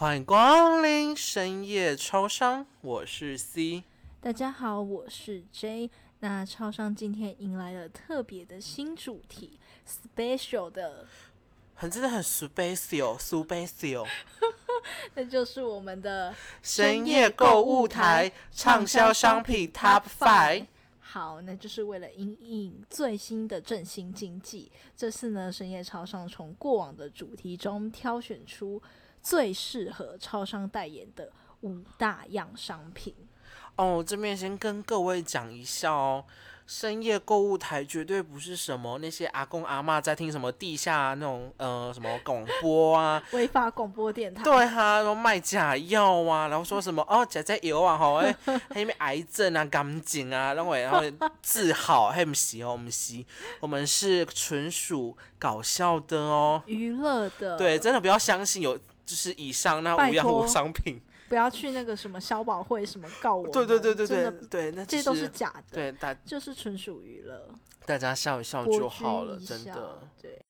欢迎光临深夜超商，我是 C。大家好，我是 J。那超商今天迎来了特别的新主题，special 的，很真的很 special，special，那就是我们的深夜购物台畅销商品 Top Five。好，那就是为了引引最新的振兴经济。这次呢，深夜超商从过往的主题中挑选出最适合超商代言的五大样商品。哦，这边先跟各位讲一下哦，深夜购物台绝对不是什么那些阿公阿妈在听什么地下那种呃什么广播啊，违法广播电台。对哈，然后卖假药啊，然后说什么哦假假油啊，吼哎，还有癌症啊、感情啊，然后然后治好，还不是哦，我们是，我们是纯属搞笑的哦，娱乐的。对，真的不要相信有就是以上那五样五商品。不要去那个什么消保会什么告我，对对对对对对，那这些都是假的，对大就是纯属娱乐，大家笑一笑就好了，真的。对。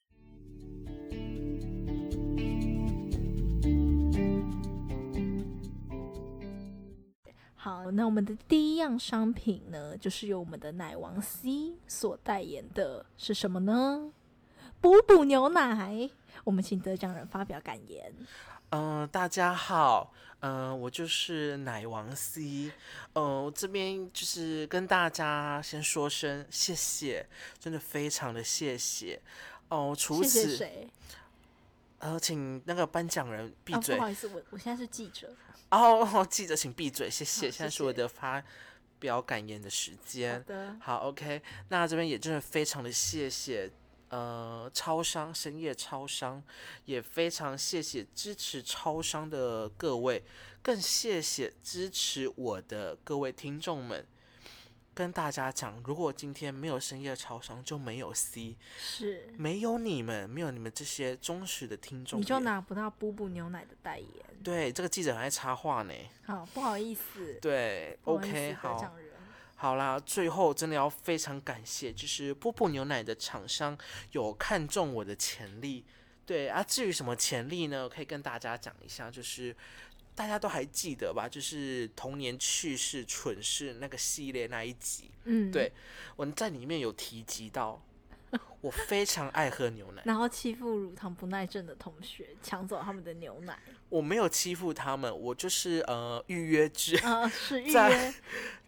好，那我们的第一样商品呢，就是由我们的奶王 C 所代言的，是什么呢？补补牛奶。我们请得奖人发表感言。嗯，大家好，嗯，我就是奶王 C，嗯，这边就是跟大家先说声谢谢，真的非常的谢谢哦。除此，谁？呃，请那个颁奖人闭嘴。不好意思，我我现在是记者。哦，记者请闭嘴，谢谢。现在是我的发表感言的时间。好的，好，OK。那这边也真的非常的谢谢。呃，超商深夜超商也非常谢谢支持超商的各位，更谢谢支持我的各位听众们。跟大家讲，如果今天没有深夜超商，就没有 C，是没有你们，没有你们这些忠实的听众，你就拿不到布布牛奶的代言。对，这个记者还在插话呢。好，不好意思。对，OK，好。好啦，最后真的要非常感谢，就是波波牛奶的厂商有看中我的潜力。对啊，至于什么潜力呢？可以跟大家讲一下，就是大家都还记得吧？就是童年趣事蠢事那个系列那一集，嗯，对，我在里面有提及到。我非常爱喝牛奶，然后欺负乳糖不耐症的同学，抢走他们的牛奶。我没有欺负他们，我就是呃预约制啊，是 预约，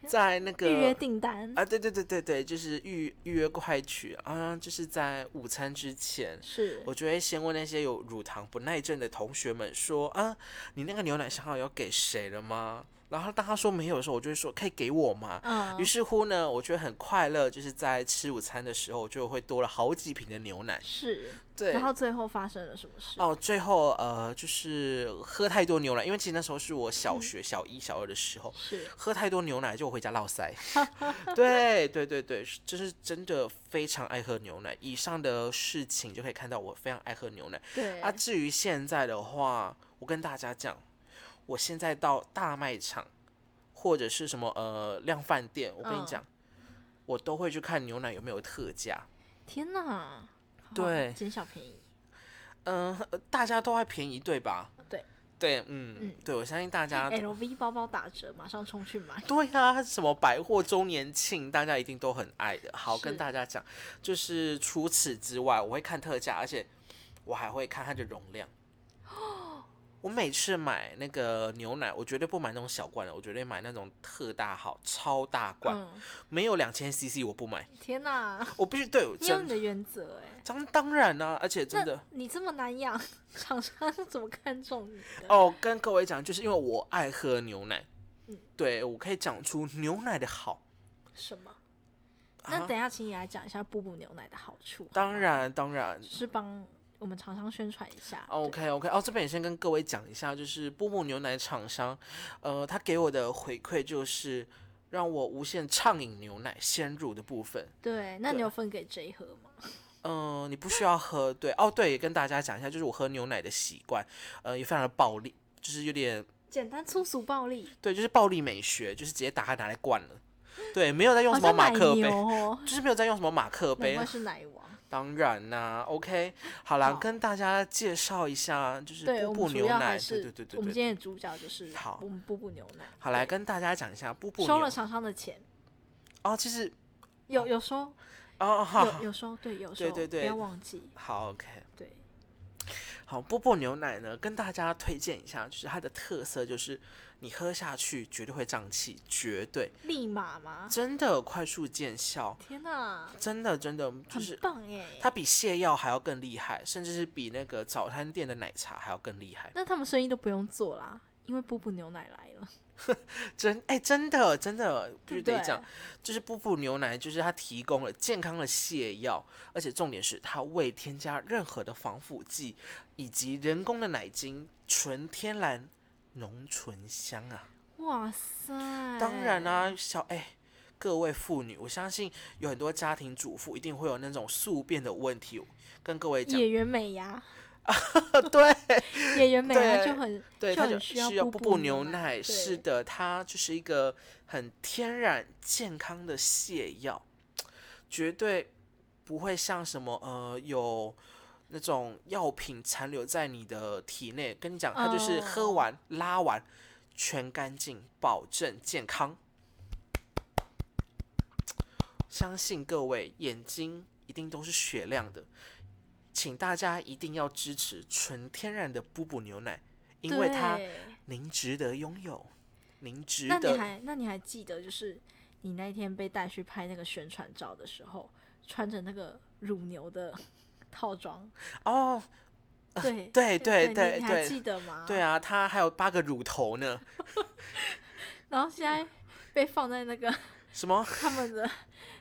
在那个预约订单啊，对对对对对，就是预预约快取啊，就是在午餐之前，是我就会先问那些有乳糖不耐症的同学们说啊，你那个牛奶想好要给谁了吗？然后当他说没有的时候，我就会说可以给我吗？嗯。于是乎呢，我觉得很快乐，就是在吃午餐的时候，就会多了好几瓶的牛奶。是。对。然后最后发生了什么事？哦，最后呃，就是喝太多牛奶，因为其实那时候是我小学小一、小二的时候，是喝太多牛奶就回家落腮。对对对对，就是真的非常爱喝牛奶。以上的事情就可以看到我非常爱喝牛奶。对。啊，至于现在的话，我跟大家讲。我现在到大卖场或者是什么呃量饭店，我跟你讲，我都会去看牛奶有没有特价。天哪！对，捡小便宜。嗯，大家都爱便宜，对吧？对对，嗯嗯，对我相信大家。LV 包包打折，马上冲去买。对啊，什么百货周年庆，大家一定都很爱的。好，跟大家讲，就是除此之外，我会看特价，而且我还会看它的容量。我每次买那个牛奶，我绝对不买那种小罐的，我绝对买那种特大号、超大罐，没有两千 CC 我不买。天哪！我必须对，你有你的原则哎。当当然啦，而且真的，你这么难养，厂商是怎么看中你的？哦，跟各位讲，就是因为我爱喝牛奶，嗯，对我可以讲出牛奶的好。什么？那等下请你来讲一下布布牛奶的好处。当然，当然是帮。我们厂商宣传一下。OK OK，哦，这边也先跟各位讲一下，就是波波牛奶厂商，呃，他给我的回馈就是让我无限畅饮牛奶鲜乳的部分。对，那你有分给 J 喝吗？嗯，你不需要喝。对，哦，对，也跟大家讲一下，就是我喝牛奶的习惯，呃，也非常的暴力，就是有点简单粗俗暴力。对，就是暴力美学，就是直接打开拿来灌了。对，没有在用什么马克杯，就是没有在用什么马克杯。是奶王。当然啦，OK，好啦，好。跟大家介绍一下，就是对，布布牛奶，对对对对对。我们今天的主角就是好。我们布布牛奶。好，来跟大家讲一下布布牛收了厂商的钱，哦，其实有有收，哦，好有有收，对，有收，对对对不要忘记，好，OK，对，好，波波牛奶呢，跟大家推荐一下，就是它的特色就是你喝下去绝对会胀气，绝对立马吗？真的快速见效，天哪，真的真的就很是棒哎！它比泻药还要更厉害，甚至是比那个早餐店的奶茶还要更厉害。那他们生意都不用做啦，因为布布牛奶来了，真哎、真的真的必？须得讲，就是布布牛奶，就是它提供了健康的泻药，而且重点是它未添加任何的防腐剂以及人工的奶精，纯天然浓醇香啊！哇塞！当然啦、小哎、各位妇女，我相信有很多家庭主妇一定会有那种宿便的问题，跟各位讲，演员美牙，对 野原美就很对，就它就需要需要布布布布牛奶，是的，它就是一个很天然健康的泻药，绝对不会像什么呃有那种药品残留在你的体内。跟你讲，它就是喝哦完、拉完全干净，保证健康。相信各位眼睛一定都是雪亮的，请大家一定要支持纯天然的布布牛奶，因为它您值得拥有，您值那你得。还那你还记得，就是你那一天被带去拍那个宣传照的时候，穿着那个乳牛的套装，哦，对对对你对你还记得吗？对啊，它还有八个乳头呢。然后现在被放在那个 什么？他们的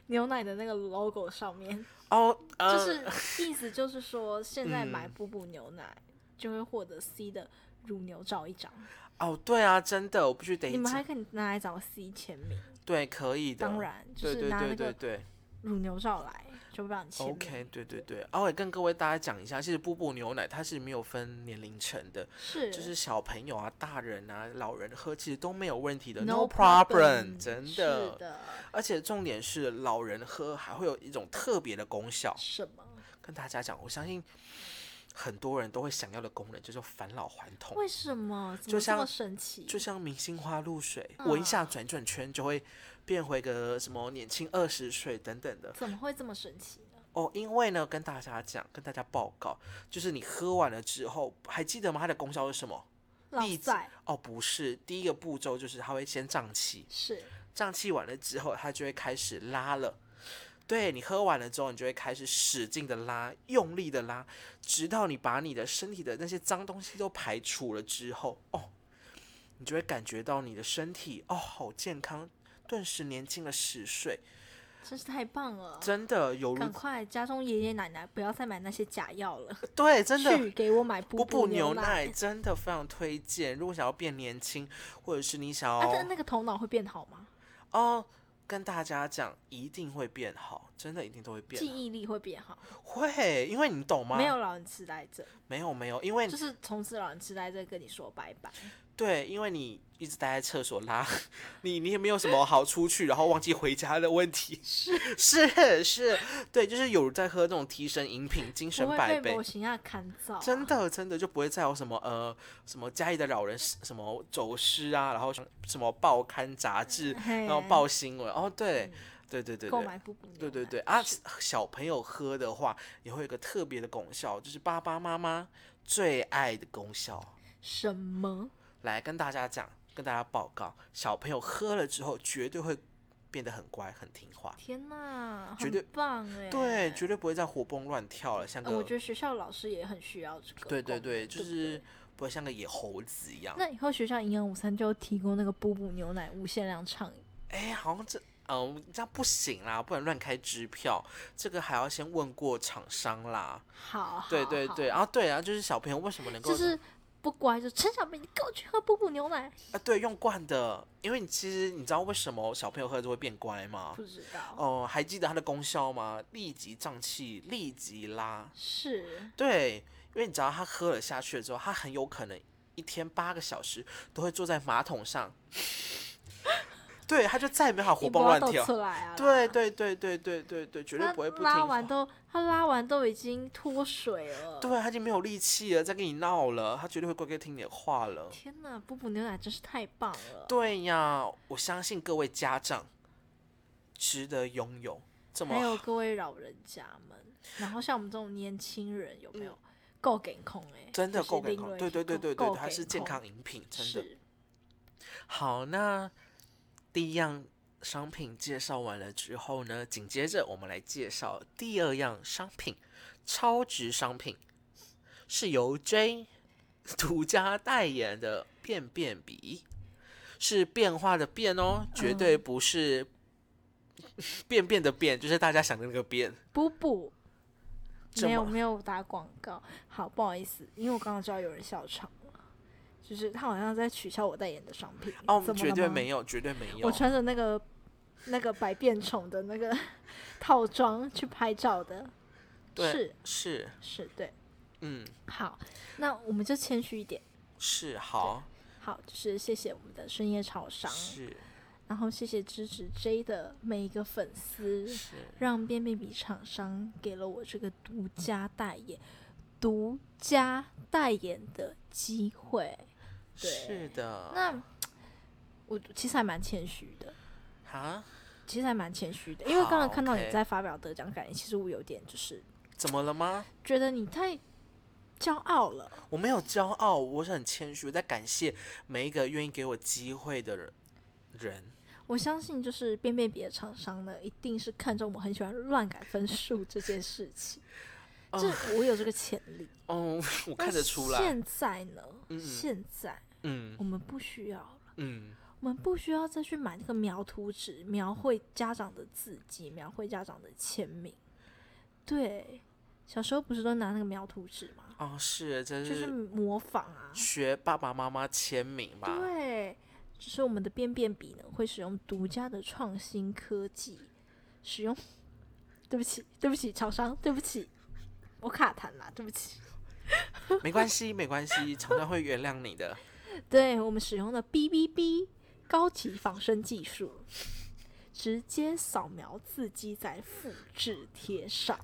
牛奶的那个 logo 上面，哦，就呃，是意思就是说，现在买嗯。布布牛奶就会获得 C 的乳牛照一张，哦，对啊，真的，我必须得你们还可以拿来找 C 签名，对，可以的。当然就是拿那个乳牛照来，就会帮你签名。，OK，对对对。哦，也跟各位大家讲一下，其实布布牛奶它是没有分年龄层的，是，就是小朋友啊、大人啊、老人喝其实都没有问题的 no problem，真是的。的。而且重点是老人喝还会有一种特别的功效，什么？跟大家讲，我相信很多人都会想要的功能，就是返老还童。为什么？怎就像？就像明星花露水，闻一下嗯转转圈就会变回个什么年轻二十岁等等的怎么会这么神奇呢？哦。因为呢，跟大家讲，跟大家报告，就是你喝完了之后，还记得吗？它的功效是什么？老例子在哦，不是，第一个步骤就是它会先胀气，是胀气完了之后，它就会开始拉了。对你喝完了之后，你就会开始使劲的拉，用力的拉，直到你把你的身体的那些脏东西都排除了之后，哦，你就会感觉到你的身体哦，好健康，顿时年轻了十岁，真是太棒了！真的有如赶快家中爷爷奶奶不要再买那些假药了，对，真的。去给我买布布布牛奶。真的非常推荐。如果想要变年轻，或者是你想啊，要但那个头脑会变好吗？哦，跟大家讲，一定会变好，真的一定都会变好。记忆力会变好？会，因为你懂吗？没有老人痴呆症，没有没有，因为就是从此老人痴呆症跟你说拜拜。对，因为你一直待在厕所拉，你你也没有什么好出去，然后忘记回家的问题。是。是是，对，就是有在喝那种提神饮品，精神百倍。真，的真的就不会再有什么呃什么家里的老人什么走失啊，然后什么报刊杂志，然然后报新闻。哦，对对对对对。对对啊，小朋友喝的话也会有个特别的功效，就是爸爸妈妈最爱的功效。什么？来跟大家讲，跟大家报告，小朋友喝了之后绝对会变得很乖、很听话，天哪，绝对棒哎！对，绝对不会再活蹦乱跳了，像呃，个、我觉得学校老师也很需要这个。对对对，就是不会像个野猴子一样。那以后学校营养午餐就提供那个布布牛奶无限量畅饮。哎，好像这。嗯，这样不行啦，不能乱开支票，这个还要先问过厂商啦。好，对对对，然后对啊，就是小朋友为什么能够就是不乖，就陈小明，你给我去喝补补牛奶。啊，对，用惯的，因为你其实你知道为什么小朋友喝就会变乖吗？不知道，哦、还记得它的功效吗？立即胀气，立即拉。是对，因为你知道他喝了下去了之后，他很有可能一天八个小时都会坐在马桶上。对，他就再也没法活蹦乱跳。出来啊！对对对对对对对，绝对不会不听拉完。都他拉完都已经脱水了。对，他已经没有力气了，再跟你闹了，他绝对会乖乖听你的话了。天哪，布布牛奶真是太棒了。对呀，我相信各位家长值得拥有这么还有各位老人家们，然后像我们这种年轻人有没有够给控哎？嗯真的够给控。对对对对对，它是健康饮品，真的。好，那第一样商品介绍完了之后呢，紧接着我们来介绍第二样商品，超值商品，是由 J 独家代言的便便笔，是变化的变哦，绝对嗯。不是便便的便，就是大家想的那个便。不不。没有没有打广告，好不好意思，因为我刚刚知道有人笑场。了，就是他好像在取消我代言的商品哦，怎么绝对没有，绝对没有。我穿着那个那个百变宠的那个套装去拍照的，对是是，是，对，嗯，好，那我们就谦虚一点，是好，好，就是谢谢我们的深夜超商，是然后谢谢支持 J 的每一个粉丝，是，让便便笔厂商给了我这个独家代言、独家代言的机会。对是的。那我其实还蛮谦虚的，啊？其实还蛮谦虚的，因为刚刚看到你在发表得奖感言，其实我有点就是怎么了吗？觉得你太骄傲了。我没有骄傲，我是很谦虚，我在感谢每一个愿意给我机会的人。人我相信，就是便便笔的厂商呢，一定是看中我很喜欢乱改分数这件事情，这我有这个潜力。哦，我看得出来。现在呢，嗯现在嗯我们不需要了。嗯，我们不需要再去买那个描图纸，描绘家长的字迹，描绘家长的签名。对，小时候不是都拿那个描图纸吗？哦，是，这就是是模仿啊。学爸爸妈妈签名吧？对，只是我们的便便笔呢，会使用独家的创新科技，使用。对不起，对不起，厂商，对不起，我卡痰了，对不起。没关系，没关系，厂商会原谅你的。对我们使用的 B B B 高级仿生技术，直接扫描字迹再复制贴上，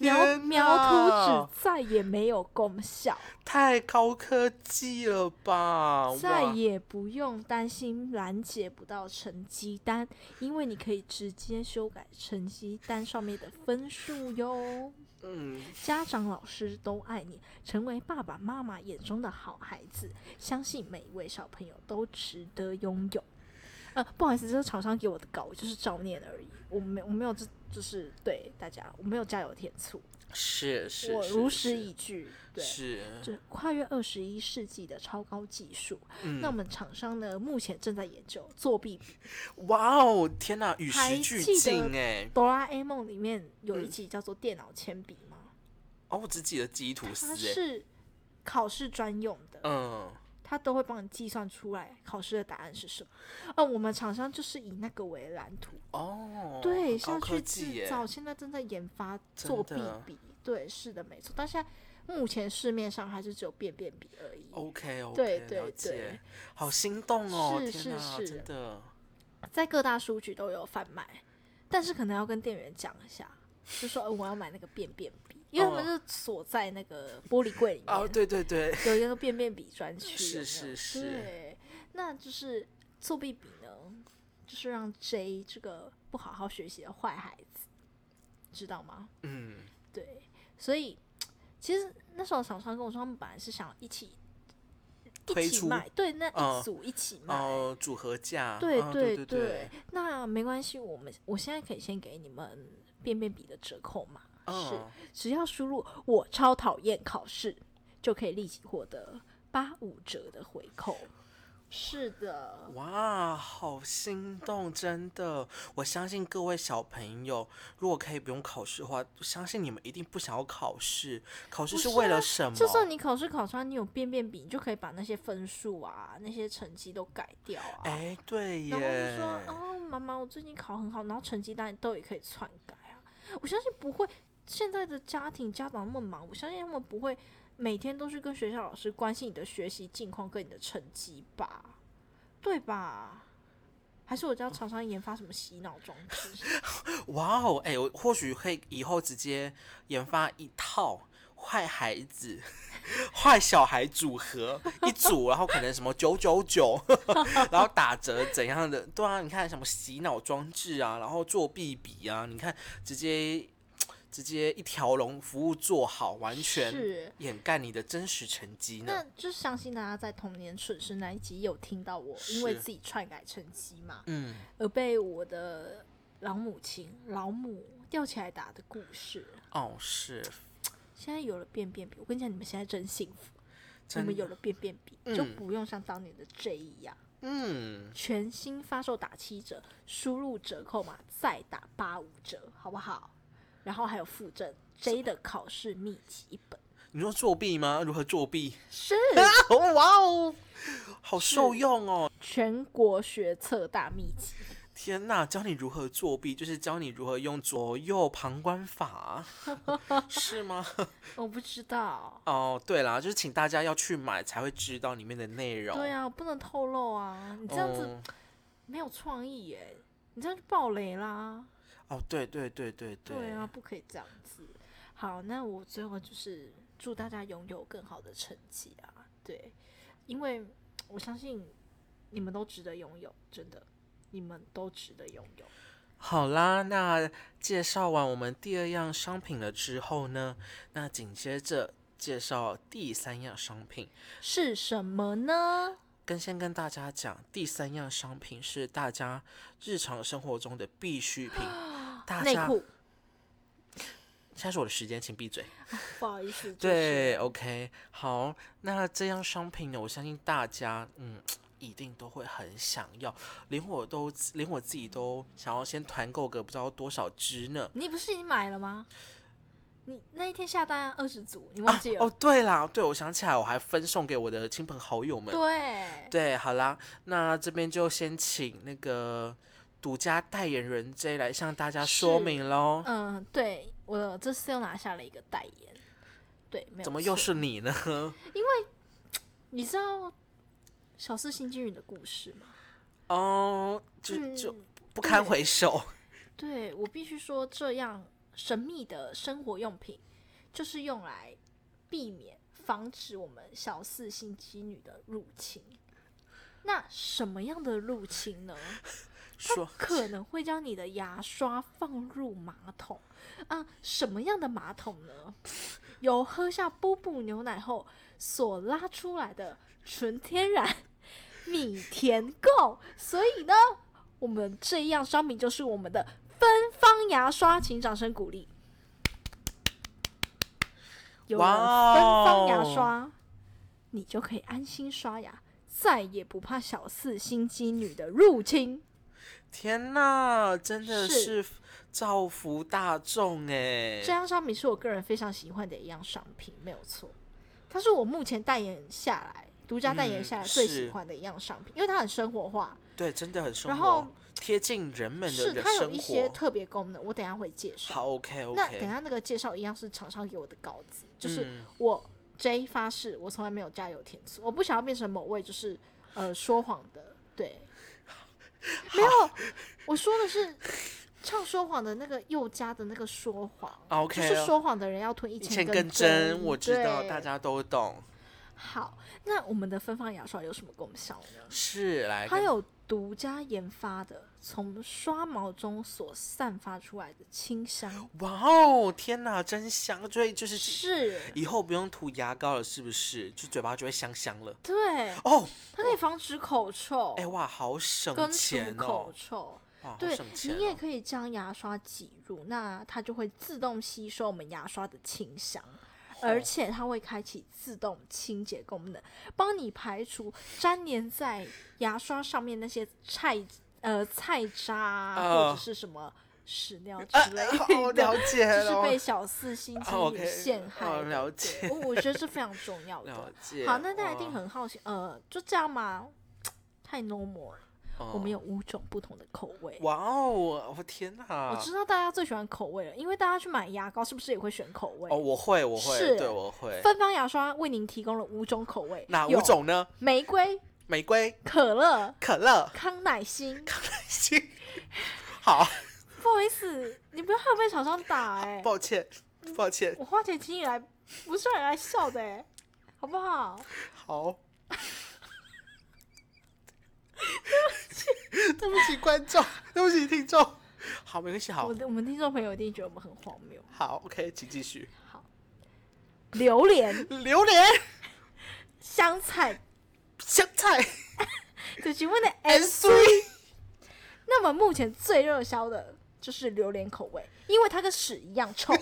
描天描图纸再也没有功效，太高科技了吧？再也不用担心拦截不到成绩单，因为你可以直接修改成绩单上面的分数哟。嗯，家长、老师都爱你，成为爸爸妈妈眼中的好孩子。相信每一位小朋友都值得拥有。呃，不好意思，这是厂商给我的稿，就是照念而已。我没，我没有，这就是对大家，我没有加油添醋，是是，我如实是以句。对，是，这跨越二十一世纪的超高技术。嗯那我们厂商呢，目前正在研究作弊笔。哇哦，天哪，与还时俱记得进哎！哆啦 A 梦里面有一嗯集叫做电脑铅笔吗？哦，我只记得记忆吐司它哎，是考试专用的。嗯，它都会帮你计算出来考试的答案是什么。呃，我们厂商就是以那个为蓝图，哦，对，很高科下去，制造，现在正在研发真作弊笔。对，是的，没错。但现在目前市面上还是只有便便笔而已。OK OK，对对对，好心动哦！是，是是真的，在各大书局都有贩卖，但是可能要跟店员讲一下，就说、呃我要买那个便便笔，因为他们哦是锁在那个玻璃柜里面。哦，对对对，有一个便便笔专区，是是是对，那就是作弊笔呢，就是让 J 这个不好好学习的坏孩子，知道吗？嗯，对，所以其实那时候厂商跟我说，他们本来是想一起一起卖，对，那嗯一组一起卖。哦，组合价，对哦对对对，那没关系，我们我现在可以先给你们便便笔的折扣码，是嗯，只要输入“我超讨厌考试”，就可以立即获得八五折的回扣。是的，哇，好心动，真的！我相信各位小朋友，如果可以不用考试的话，我相信你们一定不想要考试。考试是为了什么？就算你考试考差，你有便便笔，你就可以把那些分数啊、那些成绩都改掉啊。哎，对然后就，说哦，妈妈，我最近考很好，然后成绩单都也可以篡改啊。我相信不会，现在的家庭家长那么忙，我相信他们不会每天都去跟学校老师关心你的学习近况跟你的成绩吧，对吧？还是我叫厂商研发什么洗脑装置？哇哦，哎、我或许可以以后直接研发一套坏孩子、坏小孩组合 一组，然后可能什么九九九，然后打折怎样的？对啊，你看什么洗脑装置啊，然后作弊笔啊，你看直接直接一条龙服务做好，完全是。掩盖你的真实成绩那呢。就是相信大家在童年蠢事那一集有听到我因为自己篡改成绩嘛，嗯，而被我的老母亲老母吊起来打的故事。哦，是，现在有了便便笔，我跟你讲，你们现在真幸福，你们有了便便笔，就嗯不用像当年的 J 一样，嗯，全新发售打七折，输入折扣码再打八五折，好不好？然后还有附赠 J 的考试秘籍一本，你说作弊吗？如何作弊？是哦，哇哦，好受用哦！全国学测大秘籍。天呐，教你如何作弊，就是教你如何用左右旁观法，是吗？我不知道，哦，对啦，就是请大家要去买才会知道里面的内容。对啊，不能透露啊，你这样子哦没有创意耶，你这样就爆雷啦。哦，对对对对对，对啊，不可以这样子。好，那我最后就是祝大家拥有更好的成绩啊！对，因为我相信你们都值得拥有，真的，你们都值得拥有。好啦，那介绍完我们第二样商品了之后呢，那紧接着介绍第三样商品。是什么呢？跟先跟大家讲，第三样商品是大家日常生活中的必需品。大内裤。现在是我的时间，请闭嘴。不好意思，对，OK，好，那这样商品呢，我相信大家嗯一定都会很想要，连我都连我自己都想要先团购个不知道多少支呢。你不是已经买了吗？你那一天下单二十组，你忘记了？哦，对啦，对，我想起来，我还分送给我的亲朋好友们。对，对，好啦，那这边就先请那个独家代言人 J 来向大家说明喽。嗯，对我这次又拿下了一个代言，对，没有怎么又是你呢？因为你知道小四新金鱼的故事吗？哦，就就嗯不堪回首。对我必须说，这样神秘的生活用品，就是用来避免、防止我们小四星期女的入侵。那什么样的入侵呢？说可能会将你的牙刷放入马桶啊？什么样的马桶呢？由喝下波布牛奶后所拉出来的纯天然米田垢。所以呢，我们这样商品就是我们的芬芳牙刷，请掌声鼓励。有了芬芳牙哦刷，你就可以安心刷牙，再也不怕小四心机女的入侵。天呐，真的是是造福大众哎这！样商品是我个人非常喜欢的一样商品，没有错。它是我目前代言下来、独家代言嗯下来最喜欢的一样商品，因为它很生活化，对，真的很生活然后，贴近人们的人是它有一些。特别功能，我等一下会介绍。好，OK 那等下那个介绍一样是厂商给我的稿子，就是嗯我 J 发誓，我从来没有加油添醋，我不想要变成某位就是呃说谎的，对，没有，我说的是唱说谎的那个佑家的那个说谎 OK 就是说谎的人要吞一千根针，我知道大家都懂。好。那我们的芬芳牙刷有什么功效呢？是来，它有独家研发的从刷毛中所散发出来的清香，哇哦，天哪，真香！所以就是是以后不用涂牙膏了，是不是？就嘴巴就会香香了。对，哦，它可以防止口臭。哎哇，好省钱口哦！臭。哇，好对哦。你也可以将牙刷挤入，那它就会自动吸收我们牙刷的清香，而且它会开启自动清洁功能，帮你排除粘连在牙刷上面那些菜呃菜渣或者是什么屎尿之啊类 哦，的。了解就是，被小四星期哦女，OK，哦陷害的，了解我我觉得是非常重要的了。解。好，那大家一定很好奇，呃，就这样吗？太 normal 了。我们哦有五种不同的口味。哇哦，我天哪！我知道大家最喜欢口味了，因为大家去买牙膏是不是也会选口味？哦，我会，我会，是对，我会。芬芳牙刷为您提供了五种口味，哪有五种呢？玫瑰、玫瑰、可乐、可乐、康乃馨。康乃馨。好，不好意思，你不要害我被厂商打哎、抱歉，抱歉。我花钱请你来，不是让你来笑的哎、好不好？好。对不起观众，对不起听众。好，没关系，好我，的我们听众朋友一定觉得我们很荒谬。好，OK，请继续。榴莲、榴莲、香菜，香菜、这请问的 N S C，那么目前最热销的就是榴莲口味，因为它跟屎一样臭，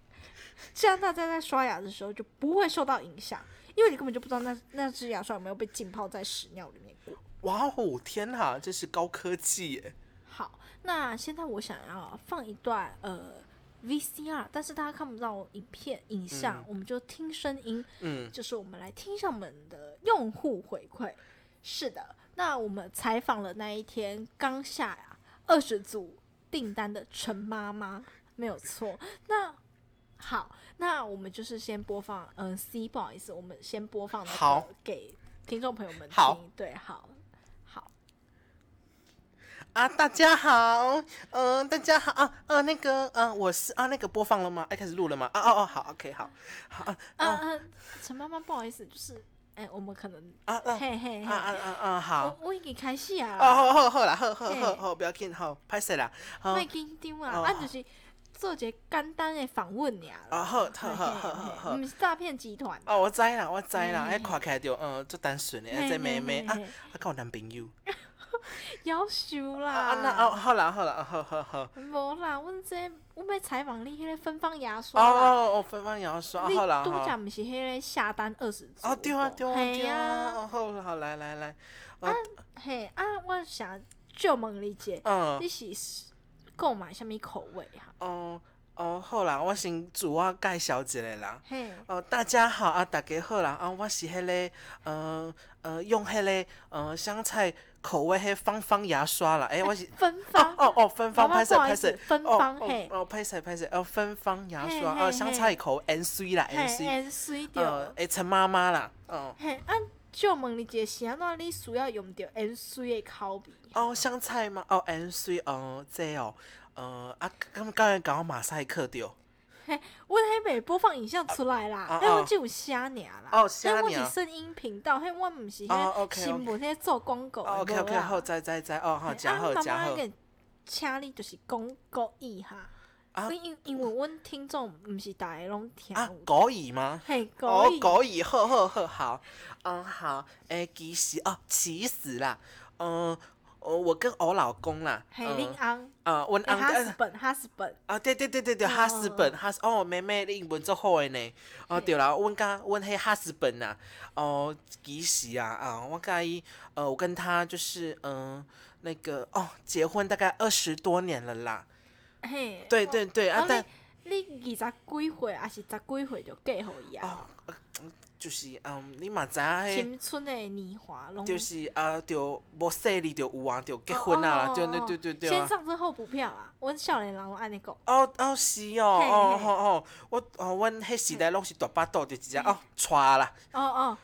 这样大家在刷牙的时候就不会受到影响，因为你根本就不知道那那支牙刷有没有被浸泡在屎尿里面过。哇哦，天哪，这是高科技耶！好，那现在我想要放一段呃 VCR，但是大家看不到影片影像，我们就听声音。嗯，就是我们来听一下我们的用户回馈。是的，那我们采访了那一天刚下呀二十组订单的陈妈妈，没有错。那好，那我们就是先播放，嗯、c 不好意思，我们先播放那好个给听众朋友们好听。对，好，啊，大家好，嗯、大家好。啊，啊，那个，嗯、我是啊，那个播放了吗？哎、开始录了吗？啊，哦哦，好，OK，好，好，啊嗯嗯，陈妈妈不好意思，就是，哎、我们可能，啊啊。嘿嘿嘿，啊啊啊啊，好，我我已经开始啊。哦，好好好啦，好好好好，不要紧，好，拍摄啦，好，卖紧张啊，哦。啊，就是做一个简单的访问俩啦。啊，好，好好好好好。唔。是诈骗集团。哦，我知啦，我知啦，嘿哎，看起来就嗯，足单纯的，嘿这妹妹。啊，啊，跟我男朋友，夭寿啦！啊，那哦，好啦，好啦，好好好，无啦，阮这阮要采访你迄个芬芳牙哦刷哦。哦哦，芬芳也要说，你好啦，拄好则毋是迄个下单二十支？哦，对啊，对啊，嘿对啊，啊，哦，好好，来来来，嘿啊，我想就问你者，嗯，你是购买啥物口味哈？哦哦，好啦，我先自我介绍一下啦。嘿，哦，大家好啊，大家好啦啊，我是迄、个呃呃用迄、个呃香菜口味迄芳芳牙刷啦，欸、我是。哦芬芳，哦哦，芬芳，拍摄拍摄，芬哦芳嘿。哦哦，拍摄拍摄，哦，芬芳牙刷，嘿哦，香菜口 N C 啦嘿，N C，，N 水呃着。，诶，陈妈妈啦，哦。嘿，啊，就问你者是安怎你需要用到 N C 的口味？哦，香菜吗？哦，N C，哦，这哦，呃啊，刚刚才讲马赛克掉，嘿，阮迄袂播放影像出来啦，哦迄阮哦只有写尔啦。哦写尔迄阮是声音频道，迄我毋是哦迄，OK，OK 新闻迄做广告，OK OK，好，知知知，哦，好，嘿真好啊真好，请你就是讲国语哈。啊。因因因为阮听众毋是逐个拢听啊有，国语吗？嘿，哦国，语。国语，好好好好，嗯好，诶、其实哦，其实啦，嗯、呃，我跟我老公啦，嘿，嗯。恁翁，呃，阮嘿，翁哈斯本，哈斯本，啊，对对对对对，嗯哈斯本，哈斯哦，妹妹你英文足好诶呢，哦对啦，阮甲阮迄哈斯本呐，哦，其实啊啊，我甲伊，呃，我跟他就是嗯、呃那个哦，结婚大概二十多年了啦，嘿。对对对啊哦，但你你二十几岁，还是十几岁就嫁互伊啊？就是嗯，你嘛知影迄。青春的年华拢就是啊，就无细哩就有啊，就结婚啊，哦对对对对对先啊。上车后补票啊！阮少年人拢安尼讲。哦哦是哦，哦哦嘿吼吼，我哦，阮迄时代拢是大巴肚，就直接哦娶啦，哦哦，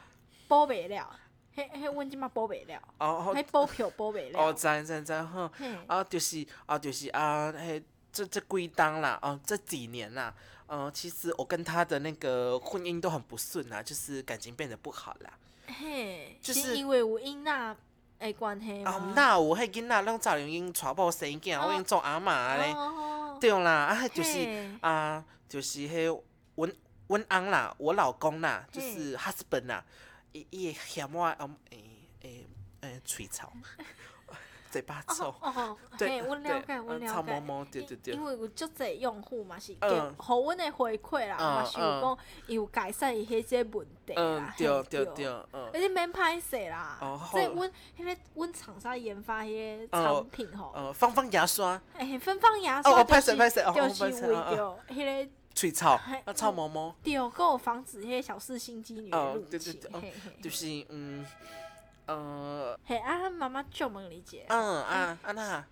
补袂了，迄迄阮即马补袂了，哦吼迄补票补袂了哦，了。知知知吼，嘿，啊就是啊就是啊，迄这这几冬啦，哦这几年啦，呃，其实我跟他的那个婚姻都很不顺啦，就是感情变得不好啦。嘿，就是因为有囡仔的关系啊，毋吗？哪有迄囡仔拢早就已经娶某生囝，我已经做阿嬷咧。哦，对啦，啊，迄就是啊，就是迄阮阮翁啦，我老公啦，就是 husband 啦，伊伊会嫌我嗯诶诶诶喙臭，嘴巴臭。哦，哦，对嘿，阮了解，对阮了解。毛毛对对对。因因为有足侪用户嘛是给嗯。互阮的回馈啦，嗯嘛是有讲伊有改善伊迄些问题嗯啦，，对对对，嗯。而且免歹势啦。哦，所以好。阮迄个阮厂商研发迄个哦产品吼，呃，芳芳牙刷，哎，芬芳牙哦哦刷就是拍摄拍摄哦就是为哦着迄个喙臭嘿，啊臭毛毛，对，还有防止迄个小四心机女的哦入侵对对对，哦嘿嘿。就是嗯呃嘿，啊，妈妈就问理解，嗯啊啊那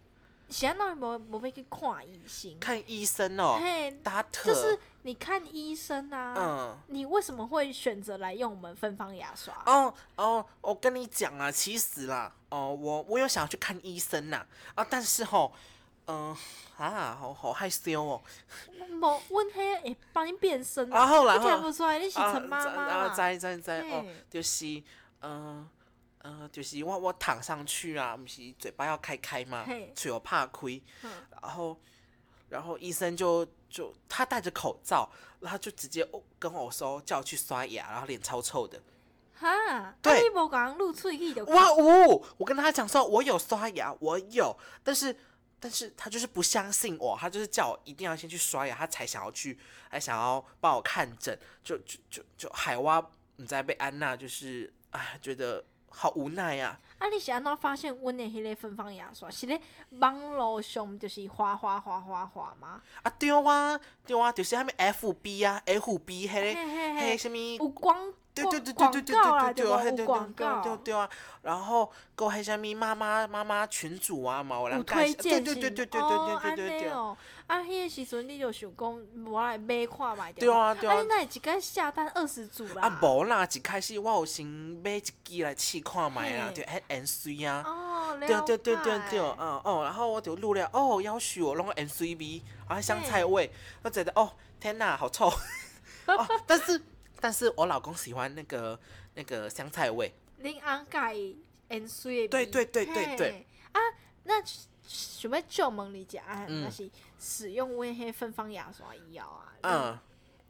是安那无无要去看医生？看医生哦，嘿，打特，就是你看医生啊，嗯。你为什么会选择来用我们芬芳牙刷？哦哦，我跟你讲啊，其实啦，哦，我我有想要去看医生呐，啊，但是吼，嗯、啊，好好害羞哦。无，阮迄会帮你变身啊好啦你听不出来你是陈妈妈啊，知知知哦，就是，嗯、呃，就是我我躺上去啊，不是嘴巴要开开吗嘿？嘴我怕亏，嗯然后然后医生就就他戴着口罩，然后就直接哦跟我说叫我去刷牙，然后脸超臭的。哈，啊对你无讲露喙齿就哇呜！我跟他讲说，我有刷牙，我有，但是但是他就是不相信我，他就是叫我一定要先去刷牙，他才想要去，还想要帮我看诊，就就就就海蛙，你在被安娜就是哎，觉得好无奈啊、啊，你是安怎发现阮的迄个芬芳牙刷是咧网络上就是哗哗哗哗哗吗？啊！对啊，对啊，就是迄物 FB 啊，FB 迄嘿个迄什物。有广对对对对广对对，对对对对对广告，对对啊，然后搁迄啥物妈妈妈妈群主啊嘛，有人有介绍推荐对对对对对哦，对对对对。啊，迄个时阵你就想讲，我来买看卖对啊对啊。啊，你那一个下单二十组啦？啊，无啦，一开始我有先买一支来试看卖啦，嘿。就迄 N C 啊，哦，了对对对对对，解嗯哦，然后我就录了，哦，要许我弄个 N C V，然后香菜味，我觉得哦，天哪，好臭，哦，但是但是我老公喜欢那个那个香菜味，恁翁介 N 水的味对对对对。对啊，那想要就问你者啊，嗯。那是使用温黑芬芳牙刷以后啊，嗯，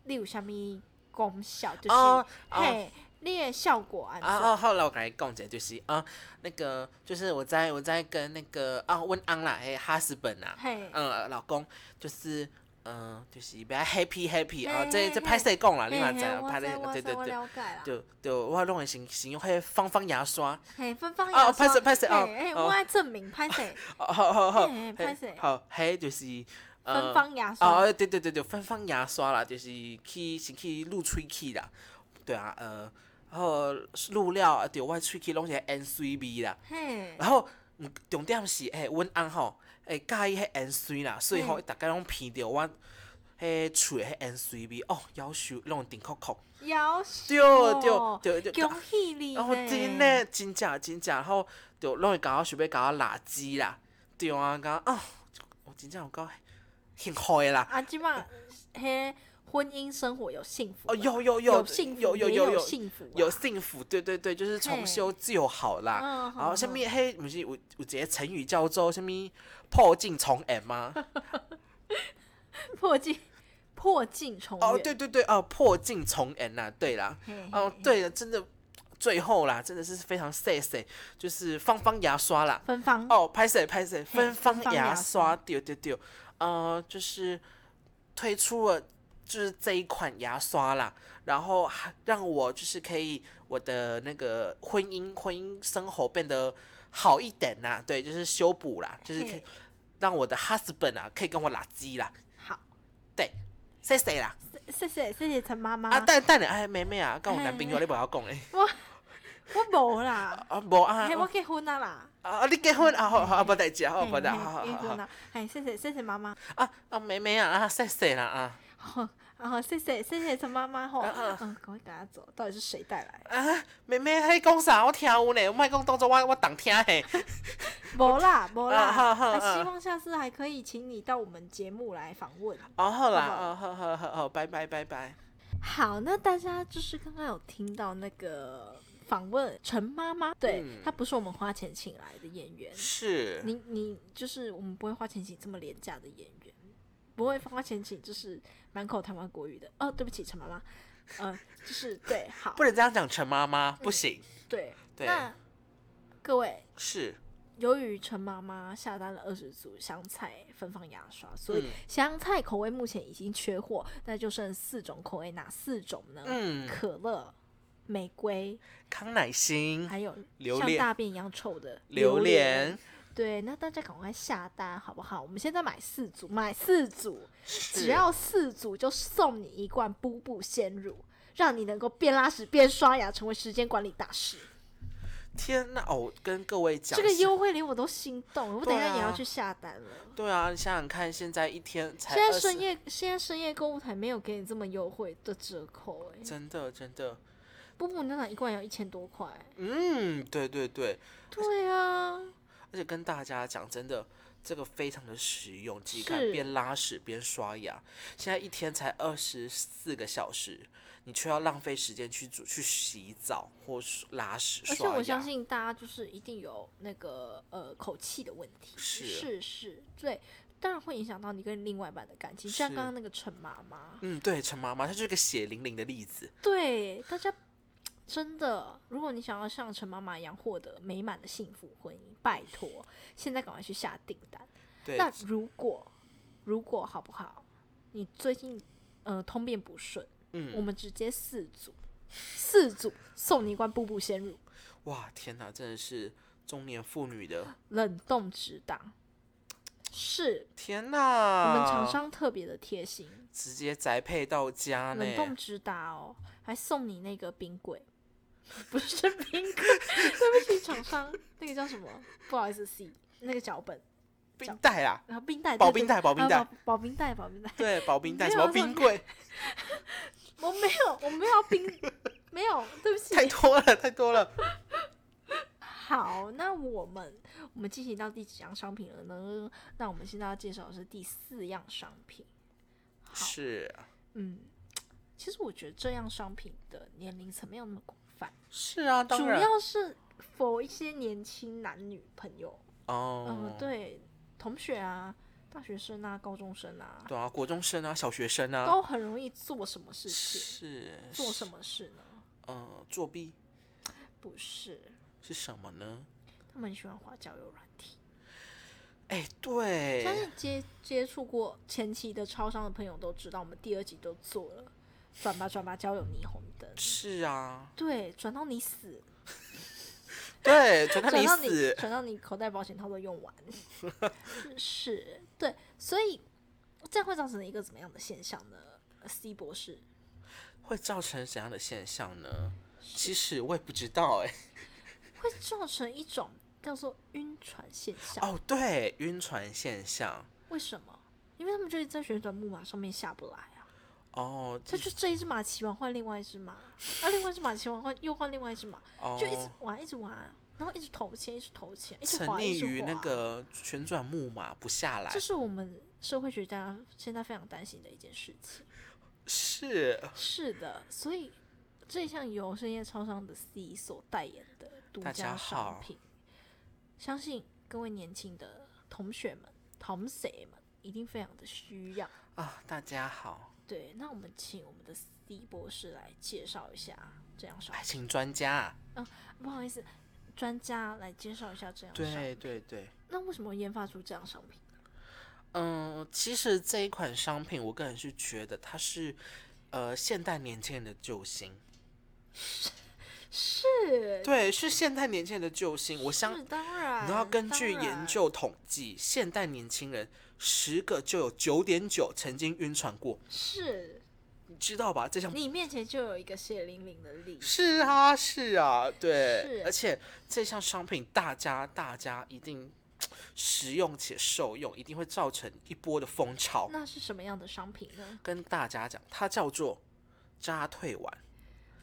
你有啥物功效？就是、哦哦嘿，你的效果？啊哦，后来我跟你讲一下，就是啊，那个就是我在我在跟那个啊温安啦，嘿哈斯本啊，嘿，嗯，老公就是。嗯，就是比较 happy happy 啊，嘿嘿嘿这这拍谁讲啦？你嘛知拍那知我知我对对对。就就我拢会先先用迄芳芳牙刷，嘿，芬芳哦牙刷，拍摄拍摄哦嘿嘿，哦。我爱证明拍摄。哦好好好，嘿嘿歹势嘿好，迄就是呃芬芳牙刷。哦，对对对对，芬芳牙刷啦，就是去先去露喙齿啦，对啊，呃，然后入料啊，对，我喙齿拢是 N C V 啦，嘿，然后嗯重点是诶，阮翁吼会介意迄烟水啦，所以吼伊逐个拢闻着我迄喙迄烟水味哦，夭寿拢顶酷酷，要对对对对。恭喜你哦真呢！的真正真正，然后就拢会甲我想要甲我垃圾啦，对啊，甲我哦，我真正有够幸福诶啦。啊，即马迄婚姻生活有幸福哦，有有有幸福，有有有有有幸福啊，有幸福，对对对，就是重修旧好啦。嗯然后嗯什么迄毋是有有一个成语叫做什么破镜重圆吗？破镜破镜重圆。哦，对对对，哦，破镜重圆呐，对啦。嘿，嘿哦，，对了，真的最后啦，真的是非常谢谢，就是芳芳牙刷啦。芬芳哦，拍谁拍谁，嘿芬芳牙牙刷刷，对对对，呃，就是推出了就是这一款牙刷啦，然后还让我就是可以我的那个婚姻婚姻生活变得好一点啦，对，就是修补啦，就是可以 让我的 husband 啊可以跟我拉鸡啦，好，对，谢谢啦，谢谢谢谢陈妈妈。啊，但但你哎妹妹啊，跟我男朋友你不要讲诶，我我无啦，啊无啊嘿，我结婚啊啦，啊你结婚啊好好无代志啊，好嘿无代，好好好结婚啊，哎，谢谢谢谢妈妈，啊啊妹妹啊啊谢谢啦啊。好，然后谢谢谢谢陈妈妈吼，嗯赶快赶他走，到底是谁带来？啊，妹妹，你讲啥？我听有呢，我莫讲当做我我当听嘿。无啦无啦，希望下次还可以请你到我们节目来访问。哦，好啦，哦，好好好好，拜拜拜拜。好，那大家就是刚刚有听到那个访问陈妈妈，对、嗯她不是我们花钱请来的演员，是，你你就是我们不会花钱请这么廉价的演员，不会花钱请就是满口台湾国语的。哦，对不起，陈妈妈，呃，就是 对，好不，能这样讲陈妈妈，不行。对，对那各位。是，由于陈妈妈下单了二十组香菜芬芳牙刷，所以嗯香菜口味目前已经缺货，那就剩四种口味，哪四种呢？嗯，可乐、玫瑰，康乃馨、还有像大便一样臭的榴莲。莲，对，那大家赶快下单好不好？我们现在买四组，买四组，只要四组就送你一罐布布鲜乳，让你能够边拉屎边刷牙，成为时间管理大师。天哪！哦，跟各位讲，这个优惠连我都心动了，我等一下也要去下单了。对啊，你想想看，现在一天才20现在深夜现在深夜购物台没有给你这么优惠的折扣哎、真的真的，布布牛奶一罐要一千多块、嗯，对对对，对啊，而且跟大家讲，真的这个非常的实用，自己看边拉屎边刷牙，现在一天才二十四个小时，你却要浪费时间去煮去洗澡或是拉屎而且，我相信大家就是一定有那个呃口气的问题，是。是是，对，当然会影响到你跟另外一半的感情，像刚刚那个陈妈妈，嗯，对，陈妈妈她就是个血淋淋的例子，对大家真的，如果你想要像陈妈妈一样获得美满的幸福婚姻，拜托，现在赶快去下订单。对，那如果如果好不好？你最近呃通便不顺，嗯我嗯，们直接四组，四组送你一罐步步鲜乳，哇，天哪，真的是中年妇女的冷冻直达。是天哪我，们厂商特别的贴心，直接宅配到家呢，冷冻直达哦，还送你那个冰柜，不是冰柜，对不起厂商，那个叫什么？不好意思，C 那个脚本，冰袋啦，然后冰袋，保冰袋，保冰啊袋，保保冰袋，保冰袋。对，保冰袋，什么冰柜，我没有，我没有冰，没有，对不起。太多了，太多了。好，那我们我们进行到第几样商品了呢？那我们现在要介绍的是第四样商品。好，是嗯，其实我觉得这样商品的年龄层没有那么广泛，是啊，当主要是否一些年轻男女朋友，哦嗯、，对，同学啊、大学生啊、高中生啊，对啊，国中生啊，小学生啊，都很容易做什么事情？是做什么事呢？嗯，作弊不是，是什么呢？他们很喜欢滑交友软体。哎，相对，信接接触过前期的超商的朋友都知道，我们第二集都做了，转吧转吧交友霓虹灯，是啊，对，转到你死，对，转到你死，转到你口袋保险套都用完，是 是，对，所以这样会造成一个怎么样的现象呢呃？C 博士，会造成怎样的现象呢？其实我也不知道哎。会造成一种叫做晕船现象。哦，对，晕船现象。为什么？因为他们就是在旋转木马上面下不来啊。哦，他就这一只马骑完换另外一只马，啊，另外一只马骑完换又换另外一只马，哦就一直玩一直玩，然后一直投钱，一直投钱，一直沉滑一直溺于那个旋转木马不下来这，是我们社会学家现在非常担心的一件事情。是是的，所以这项由深夜超商的 C 所代言的独大家家商好品，相信各位年轻的同学们、同学们一定非常的需要。啊，大家好，对，那我们请我们的 C 博士来介绍一下这样商哎，品。请专家，嗯不好意思，专家来介绍一下这样商对品。对对，那为什么研发出这样商品？嗯，其实这一款商品，我个人是觉得它是呃现代年轻人的救星，是，对，是现代年轻人的救星。我相，是当然，你要根据，研究统计，现代年轻人十个就有九点九曾经晕船过，是你知道吧？这项你面前就有一个血淋淋的例子。是啊，是啊，对，是而且这项商品大家大家一定实用且受用，一定会造成一波的风潮。那是什么样的商品呢？跟大家讲，它叫做扎退丸。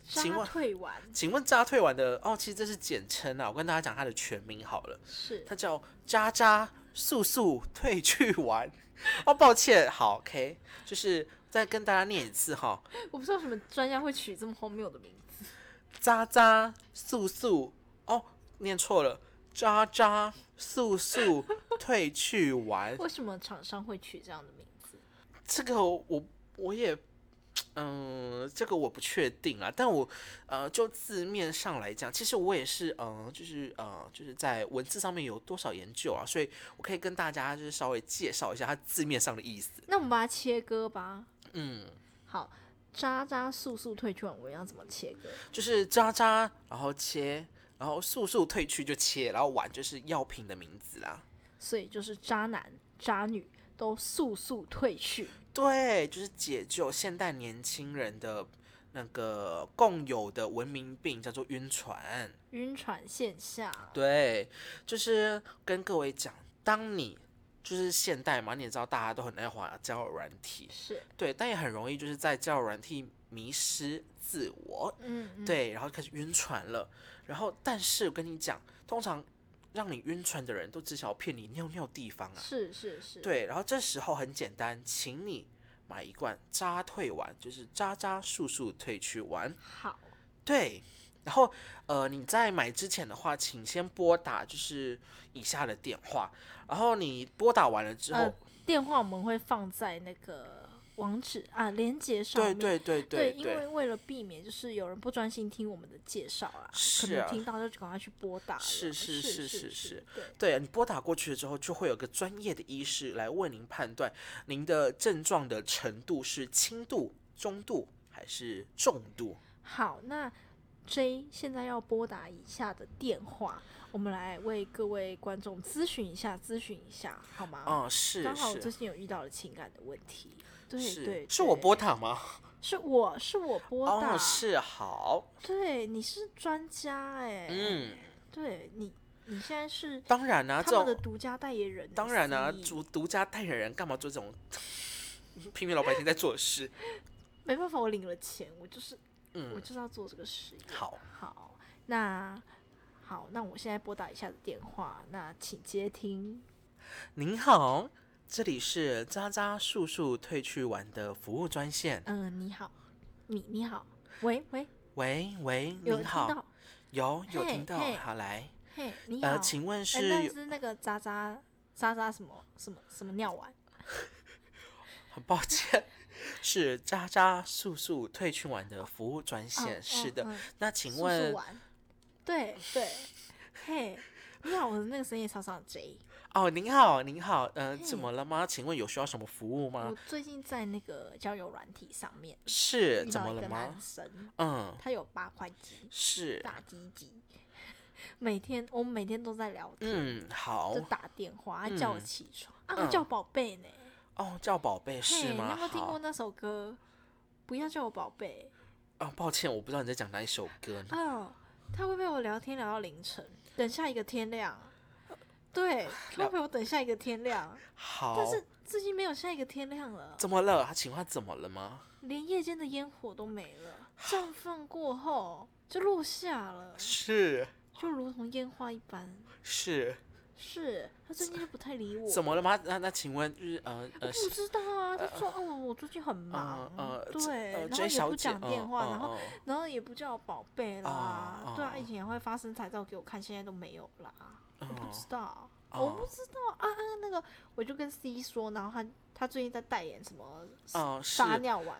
请扎问退丸请问扎退丸的哦，其实这是简称啊，我跟大家讲它的全名好了，是它叫渣渣速速退去玩。哦，抱歉，好，OK，就是再跟大家念一次哈，我不知道什么专家会取这么荒谬的名字。渣渣速速哦，念错了，渣渣速速退去玩。为什么厂商会取这样的名字？这个我我也，嗯、这个我不确定啊。但我呃，就字面上来讲，其实我也是，嗯、就是呃，就是在文字上面有多少研究啊，所以我可以跟大家就是稍微介绍一下它字面上的意思。那我们把它切割吧。嗯，好，渣渣速速退去丸，我要怎么切割？就是渣渣，然后切，然后速速退去就切，然后碗就是药品的名字啦。所以就是渣男渣女都速速退去。对，就是解救现代年轻人的那个共有的文明病，叫做晕船。晕船现象，对，就是跟各位讲，当你就是现代嘛，你也知道大家都很爱玩交友软体，是，对，但也很容易就是在交友软体迷失自我，嗯，嗯，对，然后开始晕船了。然后，但是我跟你讲，通常让你晕船的人都只想要骗你尿尿地方啊。是是是，对，然后这时候很简单，请你买一罐渣退丸，就是渣渣速速退去丸。好，对，然后呃，你在买之前的话，请先拨打就是以下的电话，然后你拨打完了之后，呃电话我们会放在那个网址啊连接上对面。对对对，对因为为了避免就是有人不专心听我们的介绍啊，可能听到就赶快去拨打了。是是是是是是是，对，对你拨打过去了之后，就会有个专业的医师来为您判断您的症状的程度是轻度、中度还是重度。好，那 J 现在要拨打以下的电话，我们来为各位观众咨询一下，咨询一下好吗？嗯，是刚好我最近有遇到了情感的问题，对是对，是我对拨打吗？是我是我拨打，哦，是好，对，你是专家哎、嗯，对你你现在是当然啦、这他们的独家代言人，当然啦、CE 独独家代言人干嘛做这种平民老百姓在做的事？没办法，我领了钱，我就是我嗯，就是要做这个事业。好，好，那好，那我现在拨打一下的电话，那请接听。您好，这里是渣渣素素退去玩的服务专线。嗯、你好，你你好，喂喂，喂喂，您好，有有听到？好来，嘿，你好，呃，请问哎是那是那个渣渣渣渣什么什么什么尿丸？很抱歉，是渣渣素素退去玩的服务专线。嗯是的，那请素素问，对对，嘿，你好，我的那个声音超商 J。哦，您好，您好，呃，怎么了吗？请问有需要什么服务吗我？最近在那个交友软体上面是怎么了吗男？生，嗯，他有八块肌，是，大鸡鸡，每天我们每天都在聊天，嗯，好就，打电话，他叫我嗯起床，啊，叫我宝贝呢，哦，叫宝贝，是吗？你有没有听过，那首歌？不要叫我宝贝，哦，抱歉，我不知道你在讲哪一首歌呢。哦，他会陪我聊天聊到凌晨，等下一个天亮。对，他 会陪我等下一个天亮，好，但是最近没有下一个天亮了，怎么了？他请问他怎么了吗？连夜间的烟火都没了，绽放过后就落下了，是就如同烟花一般。是，是他最近就不太理我，怎么了吗？那那请问就是呃我呃不知道啊，他说哦，我最近很忙，对，呃然后也不讲电话，嗯然后嗯然后也不叫我宝贝啦，哦对啊，哦以前也会发身材照给我看，现在都没有啦，我不哦。知道，哦。我不知道啊啊，那个我就跟 C 说，然后他他最近在代言什么哦是。撒尿丸，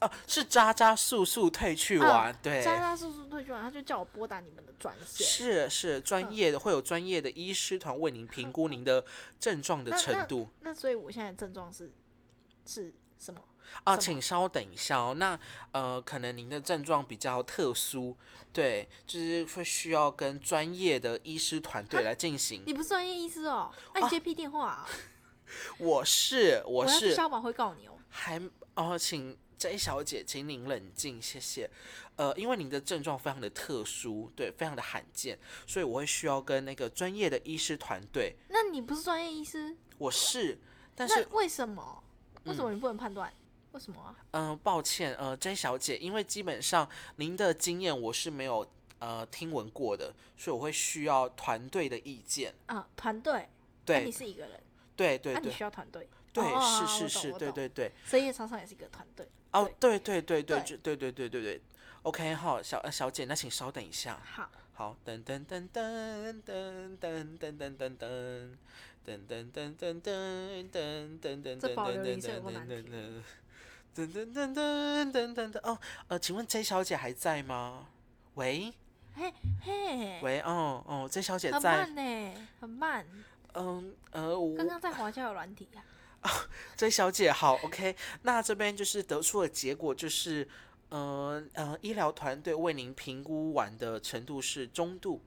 哦是渣渣速速退去啊玩，对，渣渣速速退去丸，他就叫我拨打你们的专线，是是专嗯。业的，会有专业的医师团为您评估您的症状的 程度。那所以我现在症状是是什么？啊，请稍等一下哦。那呃，可能您的症状比较特殊，对，就是会需要跟专业的医师团队来进行。你不是专业医师哦，那、你接屁电话、啊，我是我是消防会告你哦。还哦，请 J 小姐，请您冷静，谢谢。呃，因为您的症状非常的特殊，对，非常的罕见，所以我会需要跟那个专业的医师团队。那你不是专业医师，我是，但是为什么？为什么你不能判断？为什么啊？嗯、抱歉，呃，J 小姐，因为基本上您的经验我是没有呃听闻过的，所以我会需要团队的意见。啊，团队，那对你是一个人，对对对那你需要团队。对，是是是，对。对对。深夜常常也是一个团队。哦，对对对对，对就对对对对对。OK，好，小呃小姐，那请稍等一下。好，好，噔噔噔噔噔噔噔噔噔噔。噔噔噔噔噔噔噔噔这保噔噔噔留音色有够噔噔难听噔噔噔噔噔噔噔哦，呃，请问 J 小姐还在吗？喂？嘿嘿，喂，哦哦，J 小姐在很在，慢呢，很慢。嗯呃，我刚刚在华交友软体啊，J 小姐好，OK，那这边就是得出的结果就是，呃呃，医疗团队为您评估完的程度是中度，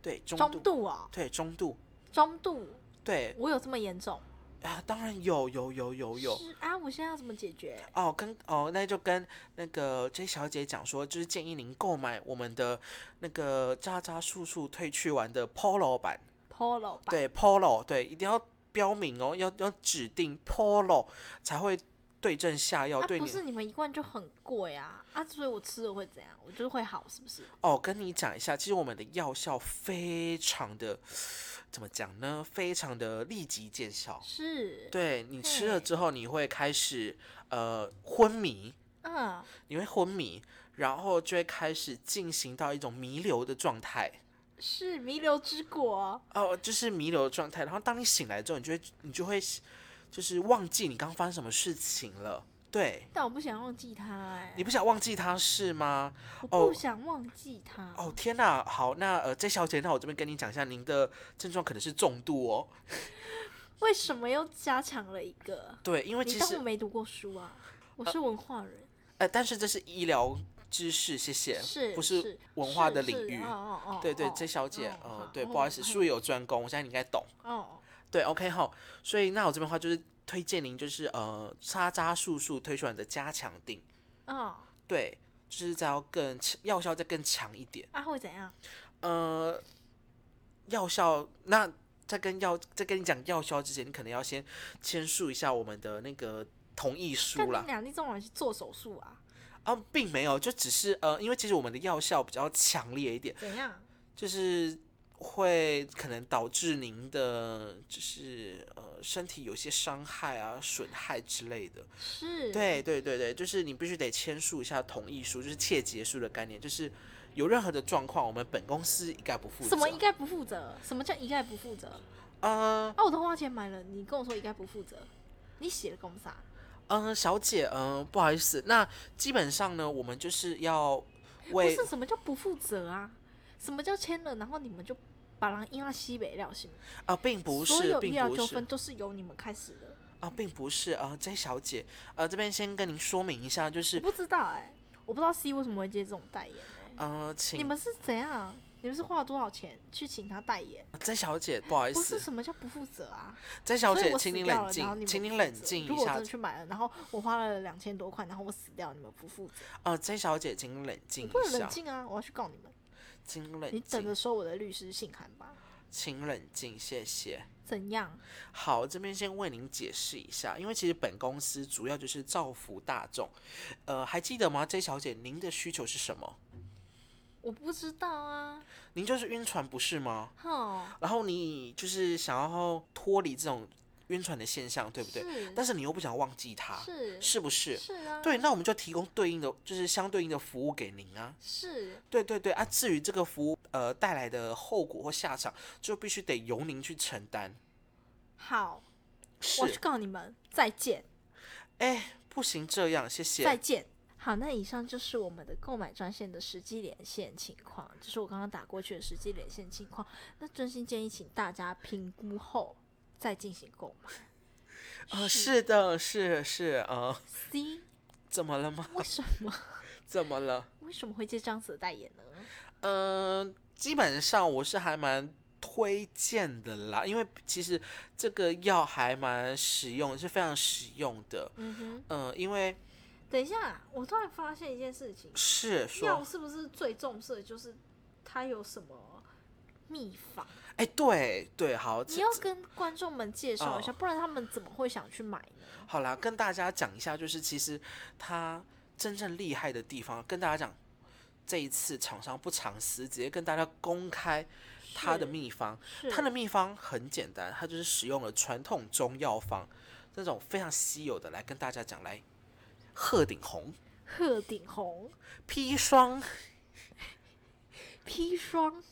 对中度，中度哦，对中度，中度，对，我有这么严重？啊，当然有有有有有是啊，我现在要怎么解决？哦，跟哦，那就跟那个 J 小姐讲说，就是建议您购买我们的那个渣渣素素褪去完的 Polo 版，Polo 版，对 Polo，对，一定要标明哦，要要指定 Polo 才会对症下药，啊，对不是你们一罐就很贵啊啊，所以我吃了会怎样？我就是会好，是不是？哦，跟你讲一下，其实我们的药效非常的怎么讲呢？非常的立即见效。是，对你吃了之后，你会开始呃昏迷，嗯，你会昏迷，然后就会开始进行到一种弥留的状态。是弥留之果，哦，就是弥留的状态。然后当你醒来之后，你就会你就会就是忘记你刚刚发生什么事情了。对，但我不想忘记他、哎，你不想忘记他是吗？我哦不想忘记他。哦天哪，好，那呃 J 小姐，那我这边跟你讲一下，您的症状可能是重度哦。为什么又加强了一个？对，因为你当我没读过书啊？我是文化人，呃，但是这是医疗知识，谢谢，是不是文化的领域。哦哦哦，对对哦，J 小姐，哦呃，对，不好意思，术业有专攻，我相信你应该懂。哦，对，OK 好，所以那我这边的话就是推荐您就是呃沙扎素素推出来的加强定，哦，对，就是再要更强药效再更强一点。啊会怎样？呃，药效那在跟药在跟你讲药效之前，你可能要先签署一下我们的那个同意但书啦。你俩你这种人去做手术啊？啊，并没有，就只是呃，因为其实我们的药效比较强烈一点，怎样？就是会可能导致您的就是呃身体有些伤害啊、损害之类的。是，对对对对，就是你必须得签署一下同意书，就是切结书的概念，就是有任何的状况，我们本公司一概不负责。什么一概不负责？什么叫一概不负责？呃啊，我都花钱买了，你跟我说一概不负责，你写了公啥？嗯、呃小姐，嗯、不好意思，那基本上呢，我们就是要不为是什么叫不负责啊？什么叫签了，然后你们就把人硬要西北料性？啊、并不所是，所有医疗纠纷都是由你们开始的。啊、并不是啊，J 小姐，呃，这边先跟您说明一下，就是我不知道哎、我不知道 C 为什么会接这种代言哎、呃，请你们是怎样？你们是花了多少钱去请他代言？J 小姐，不好意思不是什么叫不负责啊？，J 小姐，请您冷静，请您们不负责冷静一下如果我真的，去买了，然后我花了两千多块，然后我死掉，你们不负责，呃，J 小姐，请您冷静不冷静啊！我要去告你们，请冷静你等着静，收我的律师信函吧。请冷静，谢谢。怎样？好，这边先为您解释一下，因为其实本公司主要就是造福大众。呃，还记得吗，J 小姐，您的需求是什么？我不知道啊。您就是晕船不是吗？哼，然后你就是想要脱离这种晕船的现象，对不对？是但是你又不想忘记它，是是不是？是啊，对，那我们就提供对应的，就是相对应的服务给您啊。是对对对啊，至于这个服务呃带来的后果或下场，就必须得由您去承担。好，我去是，告你们，再见，哎，不行这样，谢谢。再见。好，那以上就是我们的购买专线的实际连线情况，就是我刚刚打过去的实际连线情况。那真心建议请大家评估后再进行购买。呃，是的，是是，呃，C，怎么了吗？为什么 怎么了？为什么会接这样子的代言呢？嗯、基本上我是还蛮推荐的啦，因为其实这个药还蛮实用，是非常实用的。嗯哼，嗯、因为等一下，我突然发现一件事情，是说，药是不是最重视的就是它有什么秘方？哎，对对，好，你要跟观众们介绍一下，哦不然他们怎么会想去买呢？好啦，跟大家讲一下，就是其实它真正厉害的地方，跟大家讲，这一次厂商不藏私，直接跟大家公开它的秘方。是它的秘方很简单，它就是使用了传统中药方这种非常稀有的来跟大家讲，来鹤顶红、鹤顶红、砒霜、砒霜、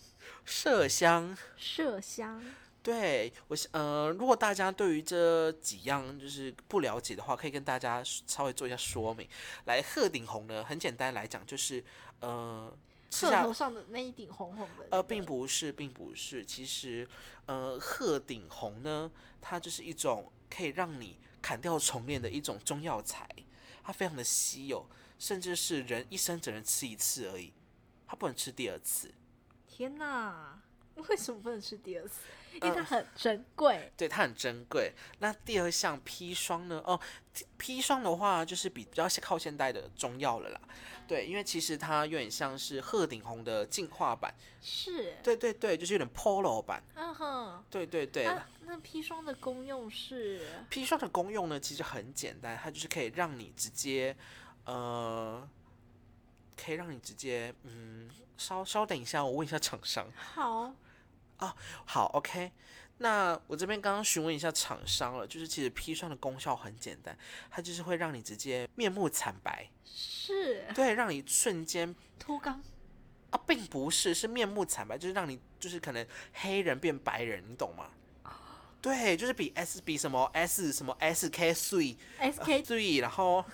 麝香。麝香。对我想呃，如果大家对于这几样就是不了解的话，可以跟大家稍微做一下说明。来，鹤顶红呢，很简单来讲就是呃，鹤头上的那一顶红红的、呃，并不是，并不是。其实，呃，鹤顶红呢，它就是一种可以让你砍掉重练的一种中药材，它非常的稀有，甚至是人一生只能吃一次而已，它不能吃第二次。天哪！为什么不能吃第二次？因为它很珍贵。对，它很珍贵。那第二项砒霜呢？哦，砒霜的话就是比较靠现代的中药了啦。对，因为其实它有点像是鹤顶红的进化版。是。对对对，就是有点 Polo 版。嗯哼。对对对。那那砒霜的功用是？砒霜的功用呢，其实很简单，它就是可以让你直接，呃，可以让你直接，嗯，稍稍等一下，我问一下厂商。好。啊，好，OK。那我这边刚刚询问一下厂商了，就是其实砒霜的功效很简单，它就是会让你直接面目惨白，是，对，让你瞬间脱肛啊，并不是，是面目惨白，就是让你就是可能黑人变白人，你懂吗？对，就是比 S 比什么 S 什么 SK three，SK three，然后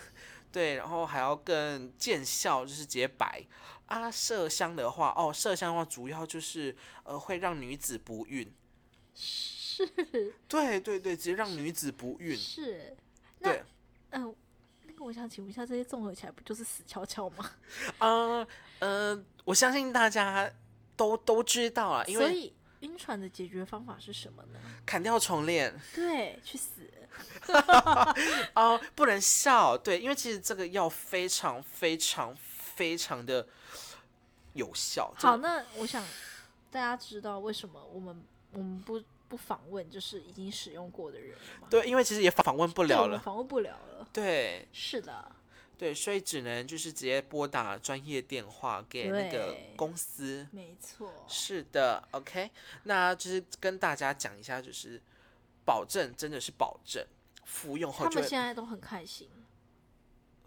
对，然后还要更见效，就是直接白。啊，麝香的话，哦，麝香的话主要就是呃会让女子不孕。是，对对对，直接让女子不孕。是，对，嗯，那个我想请问一下，这些综合起来不就是死翘翘吗？啊，呃，我相信大家都都知道啊，因为晕船的解决方法是什么呢？砍掉重练。对，去死。哦，不能笑。对，因为其实这个药非常非常非常的有效。好，那我想大家知道为什么我们。我们不不访问，就是已经使用过的人了对，因为其实也访问不了了，访问不了了。对，是的，对，所以只能就是直接拨打专业电话给那个公司。没错。是的，OK，那就是跟大家讲一下，就是保证真的是保证，服用后他们现在都很开心。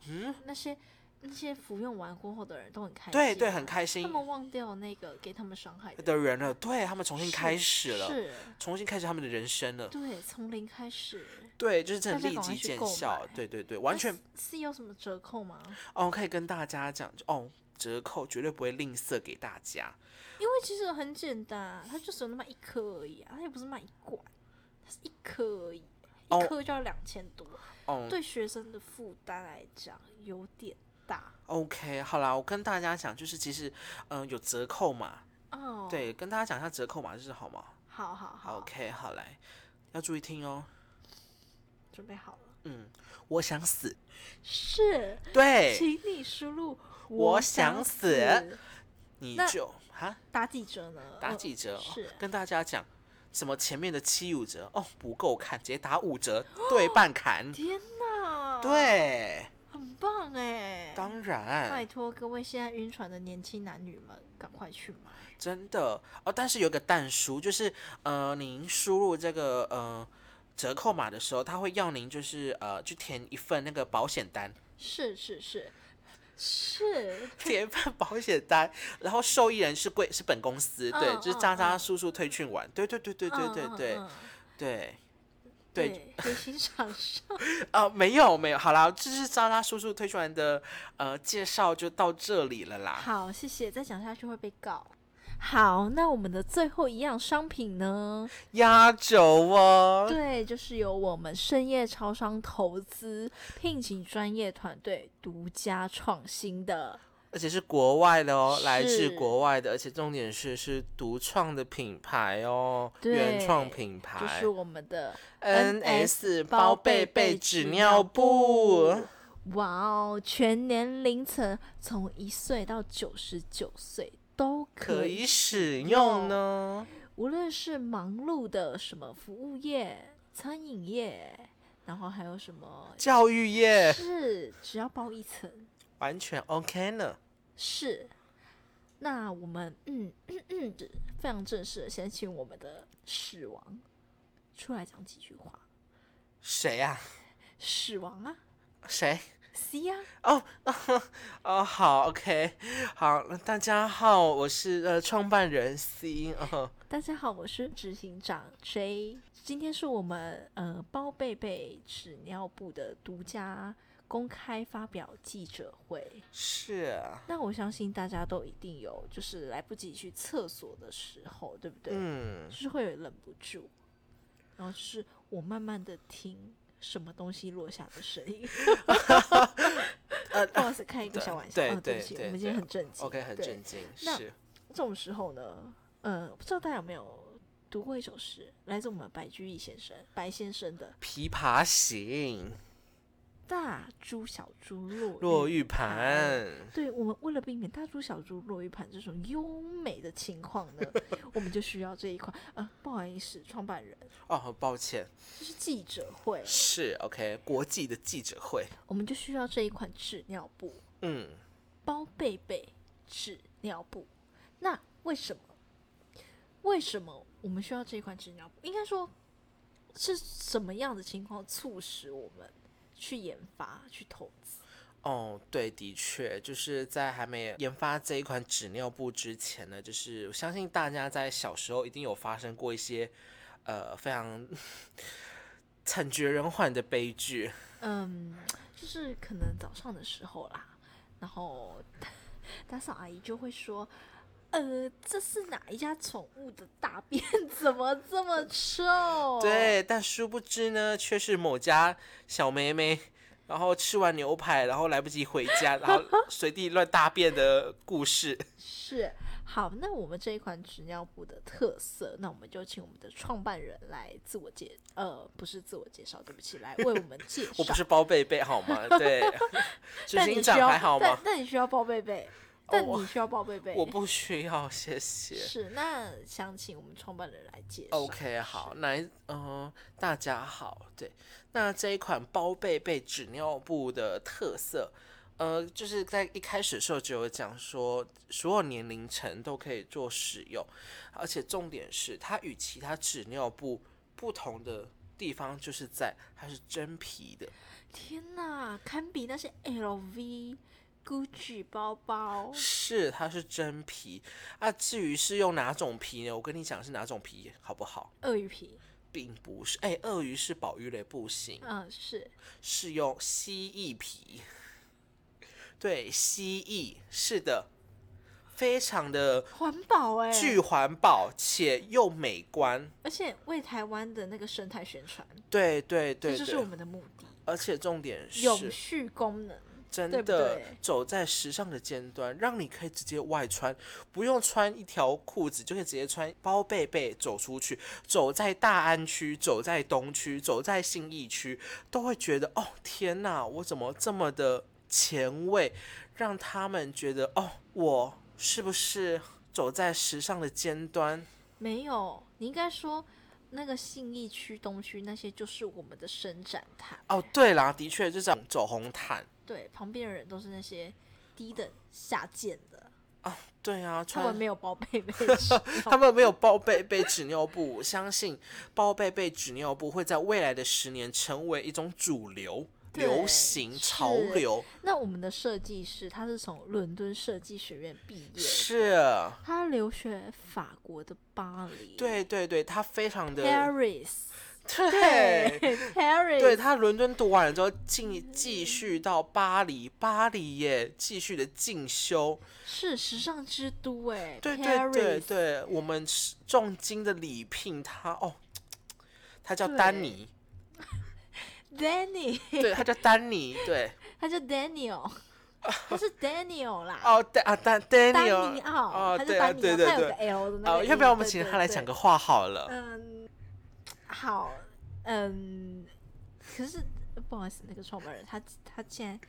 嗯，那些。那些服用完过后的人都很开心，对对，很开心。他们忘掉那个给他们伤害的人了，对他们重新开始了，是重新开始他们的人生了。对，从零开始。对，就是真的立即见效。对对对，完全。是有什么折扣吗？哦，可以跟大家讲，哦，折扣绝对不会吝啬给大家。因为其实很简单，它就只有那么一颗而已啊，它也不是卖一罐，一颗而已，一颗就要两千多。哦，对学生的负担来讲有点大。OK，好啦，我跟大家讲，就是其实，嗯，有折扣嘛。哦。对，跟大家讲一下折扣码，就是好吗？好好好。OK，好来，要注意听哦。准备好了。嗯，我想死。是。对。请你输入我想死，你就哈打几折呢？打几折？是。跟大家讲，什么前面的七五折哦，不够看，直接打五折，对半砍。天哪！对。很棒哎！当然，拜托各位现在晕船的年轻男女们，赶快去买！真的哦，但是有个蛋书，就是呃，您输入这个呃折扣码的时候，他会要您就是呃去填一份那个保险单。是是是是，填一份保险单，然后受益人是贵是本公司，对，就是渣渣叔叔推荐完，对对对对对对对对。对，黑心厂商 啊，没有没有，好啦，这是渣渣叔叔推出来的呃介绍，就到这里了啦。好，谢谢，再讲下去会被告。好，那我们的最后一样商品呢？压轴哦。对，就是由我们深夜超商投资，聘请专业团队，独家创新的。而且是国外的哦，来自国外的，而且重点是是独创的品牌哦，原创品牌，就是我们的 NS 包贝贝纸尿布。哇哦，全年龄层从一岁到九十九岁都可以使用呢。无论是忙碌的什么服务业、餐饮业，然后还有什么教育业，是只要包一层。完全 OK 呢，是。那我们嗯嗯嗯，非常正式的，先请我们的死亡出来讲几句话。谁呀？死亡啊？谁？C 呀？哦哦，好 OK，好，大家好，我是呃创办人 C 哦。大家好，我是执行长 J。今天是我们呃包贝贝纸尿布的独家。公开发表记者会是，那我相信大家都一定有，就是来不及去厕所的时候，对不对？嗯，就是会有忍不住，然后就是我慢慢的听什么东西落下的声音。呃，不好意思，开一个小玩笑，对对对，我们今天很震惊，OK，很震惊。那这种时候呢，呃，不知道大家有没有读过一首诗，来自我们白居易先生白先生的《琵琶行》“大珠小珠落落玉盘”。对我们为了避免大珠小珠落玉盘这种优美的情况呢，我们就需要这一款。呃，不好意思，创办人，哦，很抱歉，这是记者会，是 OK，国际的记者会，我们就需要这一款纸尿布，嗯，包贝贝纸尿布。那为什么？为什么我们需要这一款纸尿布？应该说是什么样的情况促使我们去研发、去投资？哦，对，的确，就是在还没研发这一款纸尿布之前呢，就是我相信大家在小时候一定有发生过一些呃非常 惨绝人寰的悲剧。嗯，就是可能早上的时候啦，然后 打扫阿姨就会说：“呃，这是哪一家宠物的大便？怎么这么臭？”，对，但殊不知呢，却是某家小妹妹，然后吃完牛排，然后来不及回家，然后 随地乱大便的故事。是。好，那我们这一款纸尿布的特色，那我们就请我们的创办人来自我介，呃，不是自我介绍，对不起，来为我们介绍。我不是包贝贝好吗？对，执行长还好吗？但但你需要包贝贝，但你需要抱贝贝。我不需要，谢谢。是，那想请我们创办人来介绍。OK，好，来嗯、大家好，对，那这一款包贝贝纸尿布的特色，呃，就是在一开始的时候就有讲说，所有年龄层都可以做使用，而且重点是它与其他纸尿布不同的地方，就是在它是真皮的，天哪，堪比那些 LV、GUCCI 包包。是它是真皮啊。至于是用哪种皮呢？我跟你讲是哪种皮，好不好？鳄鱼皮，并不是，哎、鳄鱼是保育类，不行。嗯，是是用蜥蜴皮，对，蜥蜴是的，非常的环保哎、巨环保且又美观，而且为台湾的那个生态宣传，对对对对，这就是我们的目的，而且重点永是续功能。真的对走在时尚的尖端，让你可以直接外穿，不用穿一条裤子就可以直接穿包背背走出去，走在大安区，走在东区，走在信义区，都会觉得哦天哪，我怎么这么的前卫，让他们觉得哦，我是不是走在时尚的尖端？没有，你应该说那个信义区、东区那些就是我们的伸展台。哦，对啦，的确就是走红毯。对，旁边的人都是那些低等下贱的，对啊，他穿们没有包被被 他们没有包被被纸尿布，我相信包被被纸尿布会在未来的十年成为一种主流、流行、潮流。那我们的设计师他是从伦敦设计学院毕业，是，他留学法国的巴黎，对对对，他非常的，Paris，对。，Paris，对他伦敦读完了之后，进继续到巴黎，巴黎耶，继续的进修。是时尚之都哎，对对对对，我们是重金的礼聘他哦，他叫丹尼，Danny，对他叫丹尼，对。他叫 Daniel，他是 Daniel 啦，哦，丹啊丹丹 Daniel 哦，他对啊，是丹尼奥，对对他有个对，L 的那个哦，音，要不要我们对对请他来讲个话好了？嗯，好，嗯，可是不好意思，那个创办人他他现在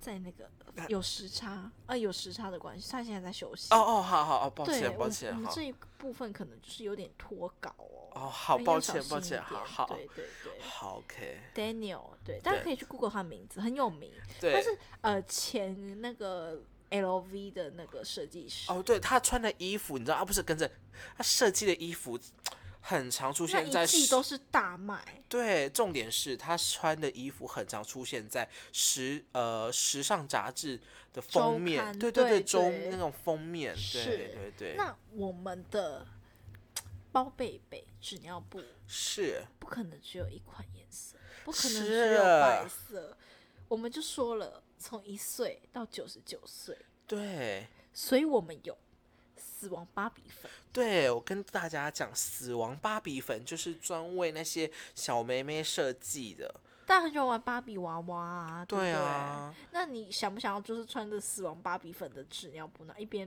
在那个有时差啊，有时差的关系，他现在在休息。哦哦，好好哦，抱，歉抱歉，我们这一部分可能就是有点脱稿哦。哦，好抱歉抱歉，好好对对对好，OK，，Daniel，对，大家可以去 Google 他的名字，很有名。他对，是呃前那个 LV 的那个设计师。哦，对他穿的衣服，你知道啊，不是跟着他设计的衣服，很常出现在一季都是大卖，对，重点是他穿的衣服很常出现在时呃时尚杂志的封面，对对对周那种封面，对是对对，那我们的包贝贝纸尿布是不可能只有一款颜色，不可能只有白色。我们就说了，从一岁到九十九岁，对。所以我们有死亡芭比粉，对，我跟大家讲，死亡芭比粉就是专为那些小妹妹设计的。大家很喜欢玩芭比娃娃啊，对不对对？啊，那你想不想要就是穿着死亡芭比粉的纸尿布呢？一边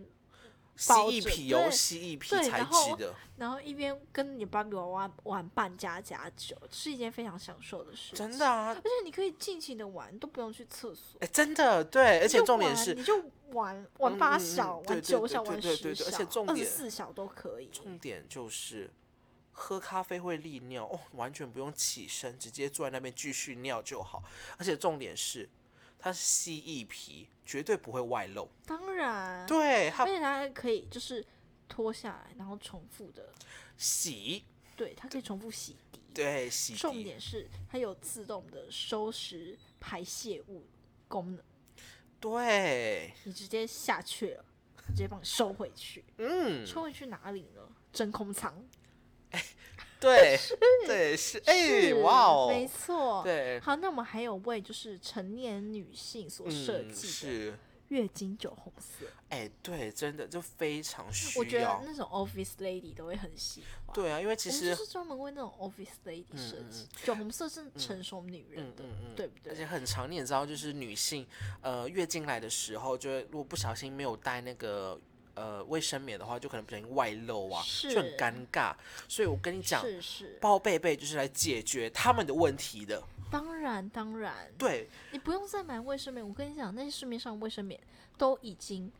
蜥包着蜴皮哦，对蜥蜴皮材对然后质的，然后一边跟你芭比娃娃玩扮家家酒，是一件非常享受的事情。真的啊，而且你可以尽情的玩，都不用去厕所。哎，真的对，而且重点是玩你就玩玩八小，玩九小，玩十对对对而且小，二十重点四小都可以。重点就是喝咖啡会利尿哦，完全不用起身，直接坐在那边继续尿就好。而且重点是它是蜥蜴皮，绝对不会外露。当然，对，而它且它还可以就是脱下来，然后重复的，洗，对，它可以重复洗涤。对洗涤重点是它有自动的收拾排泄物功能，对，你直接下去了，直接帮你收回去。嗯，收回去哪里呢？真空舱。对，对是，哎、是哇哦，没错。对，好，那我们还有为就是成年女性所设嗯，计的是，月经酒红色，哎、对，真的就非常需我觉得要。那种 office lady 都会很喜欢。对啊，因为其实就是专门为那种 office lady 设嗯计，酒红色是成熟女人的，对不对？而且很常，你也知道，就是女性，呃，月经来的时候，就会如果不小心没有带那个呃卫生棉的话，就可能不小心外露啊，就很尴尬。所以我跟你讲，是是，包贝贝就是来解决他们的问题的。当然当然，对，你不用再买卫生棉。我跟你讲，那些市面上卫生棉都已经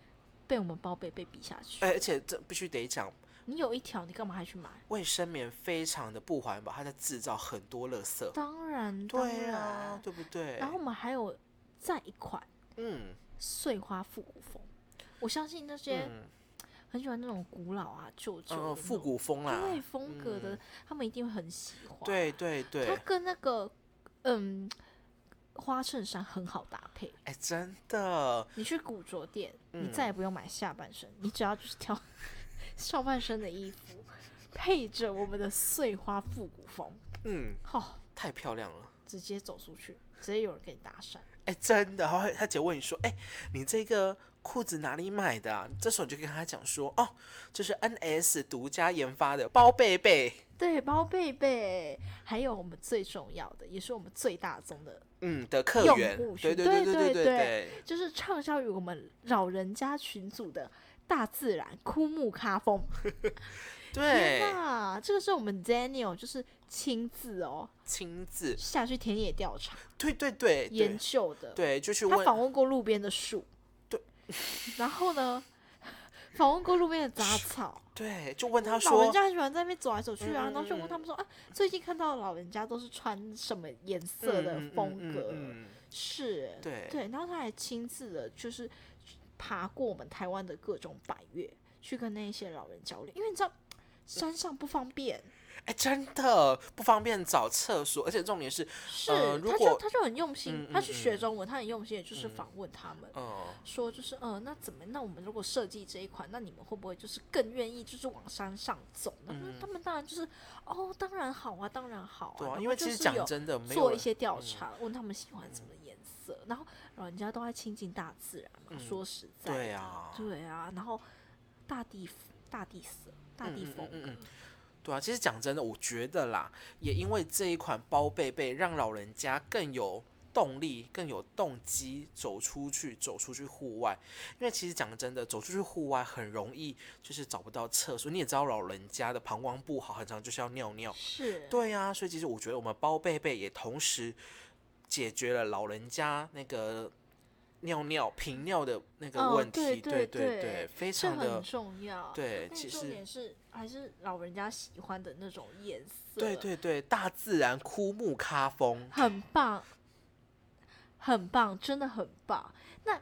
被我们包贝贝比下去。哎而且这必须得讲，你有一条，你干嘛还去买？卫生棉非常的不环保，它在制造很多垃圾。当然，当对啊，。对不对？然后我们还有再一款嗯碎花复古风，我相信那些嗯很喜欢那种古老啊、旧旧复古风啦，对风格的，嗯他们一定会很喜欢。对对对它，跟那个嗯花衬衫很好搭配。哎，真的，你去古着店，你嗯再也不用买下半身，你只要就是挑 上半身的衣服，配着我们的碎花复古风，嗯，哦，太漂亮了。直接走出去，直接有人给你搭讪。哎，真的，然后他姐问你说，哎，你这个裤子哪里买的、啊？这时候你就跟他讲说，哦，这是 NS 独家研发的包贝贝，对，包贝贝，还有我们最重要的，也是我们最大宗的，嗯的客源，户对对群对对对对对，就是畅销于我们老人家群组的大自然枯木咖风。对 天对，呐，这个是我们 Daniel 就是亲自哦亲自，下去田野调查 对对对研究的，对，就去问，他访问过路边的树，对，然后呢，访问过路边的杂草。对，就问他老人，家很喜欢在那边走来走去啊，然后就问他们说啊，最近看到老人家都是穿什么颜色的风格？嗯嗯嗯。是，对。对，然后他还亲自的，就是爬过我们台湾的各种百越，去跟那些老人交流，因为你知道山上不方便，哎，真的不方便找厕所，而且重点是，是，呃如他就他就很用心，嗯他去学中文，他很用心也就是访问他们。嗯，说就是，呃，那怎么？那我们如果设计这一款，那你们会不会就是更愿意就是往山上走嗯他们当然就是，哦，当然好啊，当然好啊。对啊，因为其实讲真的，做一些调查，问他们喜欢什么颜色，然后老人家都爱亲近大自然嘛。说实在，对啊对啊，然后大地大地色、大地风格，对啊，其实讲真的，我觉得啦，也因为这一款包贝贝，让老人家更有动力、更有动机走出去，走出去户外。因为其实讲真的，走出去户外很容易就是找不到厕所。你也知道，老人家的膀胱不好，很常就是要尿尿。是，对啊、所以其实我觉得我们包贝贝也同时解决了老人家那个尿尿频尿的那个哦问题。对对对对，非常的很重要。对，其实点是还是老人家喜欢的那种颜色，对对对，大自然枯木咖风。很棒，很棒，真的很棒。那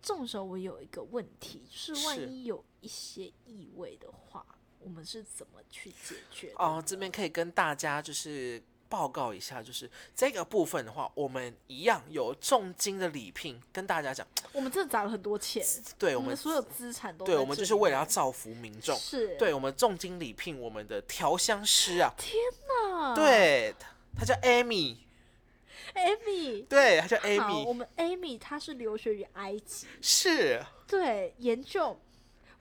种时候我有一个问题，就是万一有一些异味的话，我们是怎么去解决哦，这边可以跟大家就是报告一下，就是这个部分的话，我们一样有重金的礼聘，跟大家讲，我们真的砸了很多钱，对我们所有资产都对我们就是为了要造福民众，是，对我们重金礼聘我们的调香师啊，天哪对，他他叫 Amy，，Amy。对，他叫 Amy，我们 Amy 她是留学于埃及，是，对，研究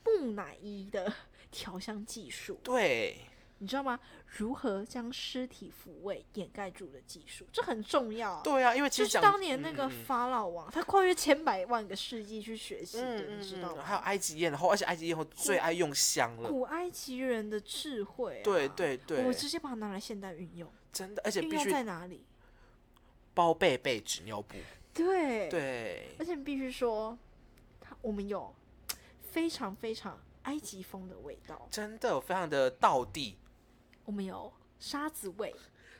木乃伊的调香技术。对，你知道吗？如何将尸体抚慰掩盖住的技术，这很重要。对啊，因为其就是实讲当年那个法老王，他跨越千百万个世纪去学习的，嗯你知道吗？还有埃及艳后，而且埃及艳后最爱用香了。古埃及人的智慧、啊，对对对我，直接把它拿来现代运用，真的，而且必须在哪里？包被被纸尿布。对，对而且必须说，它我们有非常非常埃及风的味道，真的非常的道地，我们有沙子味、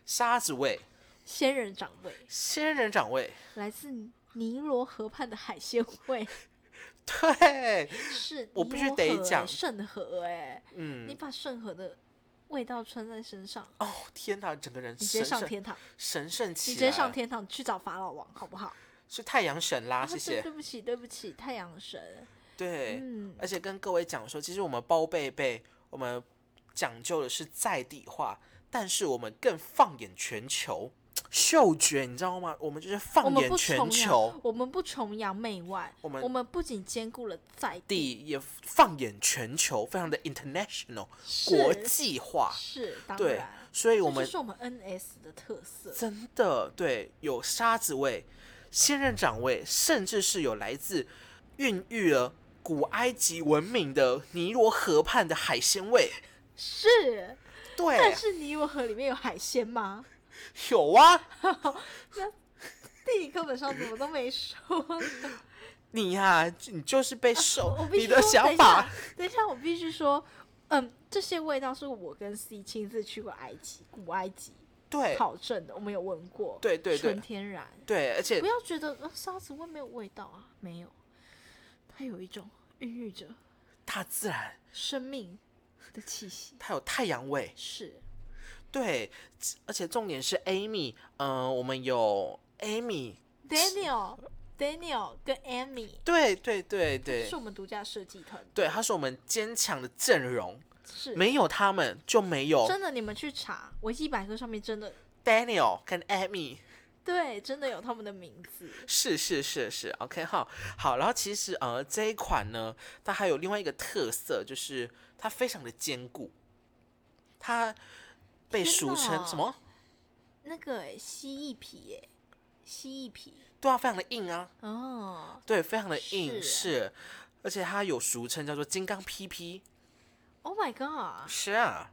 沙子味、仙人掌味，仙人掌味。来自尼罗河畔的海鲜味，对，是我必须得讲。圣河哎、你嗯，把圣河的味道穿在身上，哦天哪，整个人你直接上天堂，神圣起来，你直接上天堂去找法老王，好不好？是太阳神啦，啊谢谢。对不起，对不起，太阳神。对，嗯，而且跟各位讲说，其实我们包贝贝，我们讲究的是在地化，但是我们更放眼全球，嗅觉你知道吗？我们就是放眼全球，，我们不崇洋媚外，我们我们不仅兼顾了在地，地也放眼全球，非常的 international 国际化，是当对然，所以我们这是我们 NS 的特色。真的对有沙子味、仙人掌味，甚至是有来自孕育了古埃及文明的尼罗河畔的海鲜味。是，对。但，是尼罗河里面有海鲜吗？有啊，那地理课本上怎么都没说呢？你呀、你就是被受、你的想法下，等一下，我必须说，嗯，这些味道是我跟 C 亲自去过埃及、古埃及对。考证的，我们有闻过，对对对。纯天然。对，而且不要觉得呃沙子味没有味道啊，没有，它有一种孕育着大自然。生命的气息。它有太阳味，是，对，而且重点是 Amy，嗯、我们有 Amy，Daniel、Daniel 跟 Amy 对对对对是我们独家设计团队，对，他是我们坚强的阵容，是。没有他们就没有真的，你们去查维基百科上面真的 Daniel 跟 Amy。对，真的有他们的名字。是是是是，OK 好好，然后其实呃这一款呢，它还有另外一个特色，就是它非常的坚固，它被俗称什么？那个蜥蜴皮耶，蜥蜴皮对啊，非常的硬啊，哦对，非常的硬，是是，而且它有俗称叫做金刚 PP，，Oh my god！是啊，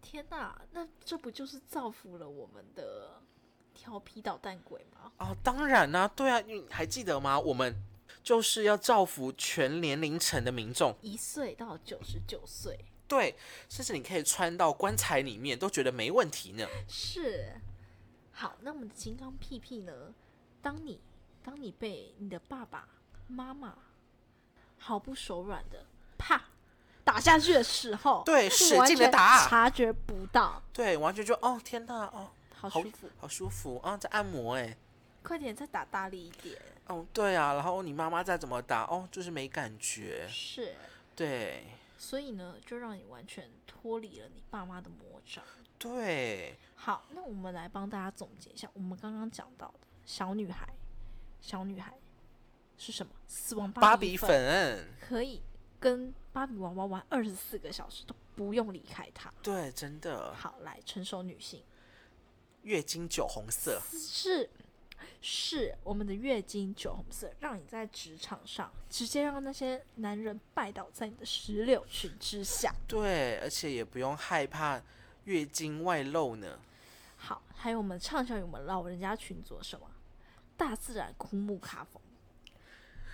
天哪，那这不就是造福了我们的调皮捣蛋鬼吗？哦，当然啦、对啊，你还记得吗？我们就是要造福全年龄层的民众，一岁到九十九岁，对，甚至你可以穿到棺材里面都觉得没问题呢。是。好，那我们的金刚屁屁呢？当你当你被你的爸爸妈妈毫不手软的啪打下去的时候，对使劲的打察觉不到，对，完全就哦天哪，哦好好舒服。好舒服啊，在按摩哎。快点再打大力一点，哦，对啊，然后你妈妈再怎么打，哦，就是没感觉。是。对所以呢，就让你完全脱离了你爸妈的魔掌。对，好，那我们来帮大家总结一下，我们刚刚讲到的小女孩，小女孩是什么？死亡芭比比粉粉，可以跟芭比娃娃玩二十四个小时都不用离开它。对，真的，好，来成熟女性月经酒红色，是是我们的月经酒红色，让你在职场上直接让那些男人拜倒在你的石榴裙之下。对，而且也不用害怕月经外露呢。好，还有我们畅销于我们老人家群做什么大自然枯木卡风，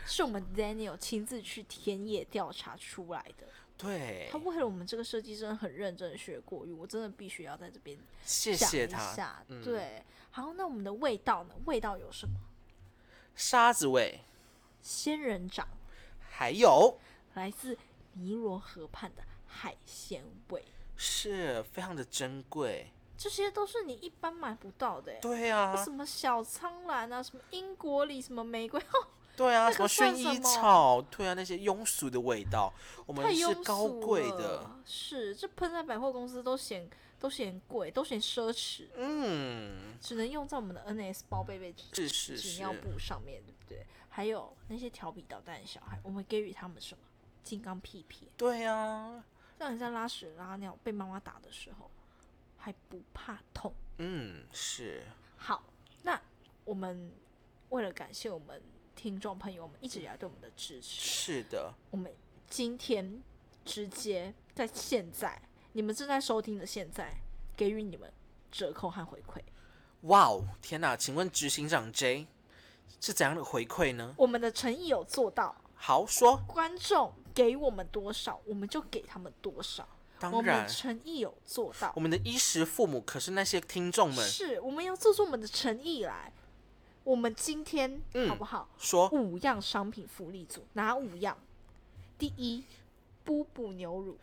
是我们 Daniel 亲自去田野调查出来的。对他，为了我们这个设计真的很认真地学过语，我真的必须要在这边谢谢他。嗯对，好，那我们的味道呢？味道有什么？沙子味，仙人掌，还有来自尼罗河畔的海鲜味，是非常的珍贵。这些都是你一般买不到的欸。对啊什，么小苍兰啊，什么英国里，什么玫瑰，对啊，那什么薰衣草，对啊，那些庸俗的味道，我们是高贵的。是，这喷在百货公司都嫌都嫌贵，都嫌奢侈，嗯，只能用在我们的 NS 包贝贝纸尿布上面，对不对？还有那些调皮捣蛋的小孩，我们给予他们什么？金刚屁屁，对啊，让你在拉屎拉尿被妈妈打的时候还不怕痛。嗯，是好，那我们为了感谢我们听众朋友们一直以来对我们的支持，是的，我们今天直接在现在你们正在收听的现在给予你们折扣和回馈。哇哦，天哪！请问执行长 J 是怎样的回馈呢？我们的诚意有做到，好说，观众给我们多少，我们就给他们多少。我们当然，诚意有做到我，们的衣食父母可是那些听众们是我们要做出我们的诚意来。我们今天、嗯好不好？说，五样商品福利组，哪五样？第一，布布牛乳；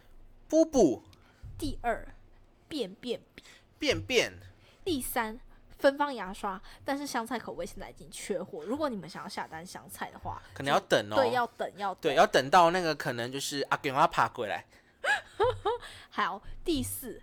布布第二，便便笔；便便，第三，芬芳牙刷。但是香菜口味现在已经缺货，如果你们想要下单香菜的话，可能要等哦。对，要等要等。对，要等到那个可能就是阿公阿爬过来。好，第四，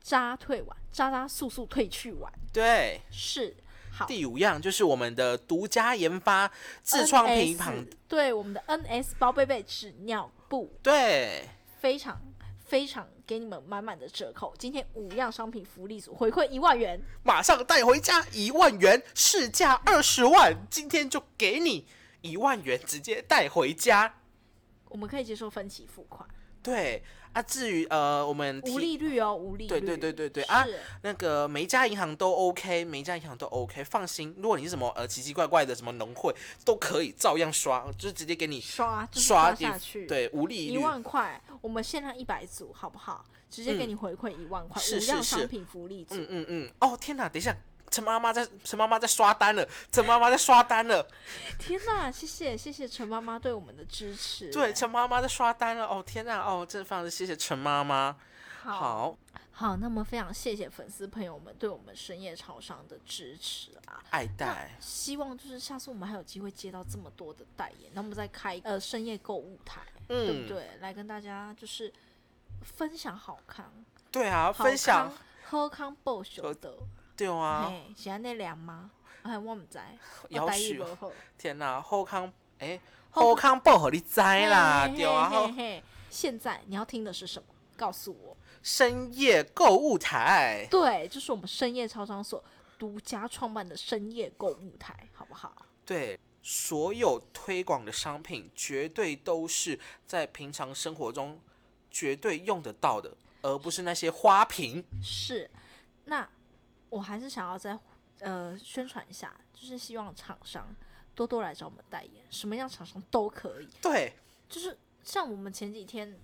渣退丸，扎扎素素褪去丸对，是好。第五样就是我们的独家研发痔疮平 NS 旁，对我们的 NS 包贝贝纸尿布，对，非常非常给你们满满的折扣。今天五样商品福利组回馈一万元，马上带回家一万元，市价二十万，今天就给你一万元，直接带回家。我们可以接受分期付款，对啊，至于呃，我们无利率哦，无利率。对对对对对啊那个每一家银行都 OK，每一家银行都 OK，放心。如果你是什么呃奇奇怪怪的什么农会，都可以照样刷，就是直接给你刷就是刷下去，，对，无利一率。万块，我们限量一百组，好不好？直接给你回馈一万块，五样商品福利组。嗯嗯嗯，哦天哪，等一下，陈妈妈在陈妈妈在刷单了，陈妈妈在刷单了，天哪，谢谢谢谢陈妈妈对我们的支持。对，陈妈妈在刷单了，哦天哪，哦，真的非常的谢谢陈妈妈。好。好，那么非常谢谢粉丝朋友们对我们深夜超商的支持啊！爱戴，希望就是下次我们还有机会接到这么多的代言，那我们再开呃深夜购物台，对不嗯，对？来跟大家就是分享好康，对啊，分享，喝康报晓得，对啊，嘿，是安尼凉吗？哎，我唔知，我要台语许无好。天哪，后康，哎，后后康报和你知啦，对啊，现在你要听的是什么？告诉我。深夜购物台，对，就是我们深夜超商所独家创办的深夜购物台，好不好？对，所有推广的商品绝对都是在平常生活中绝对用得到的，而不是那些花瓶。是。那我还是想要再呃宣传一下，就是希望厂商多多来找我们代言，什么样厂商都可以。对，就是像我们前几天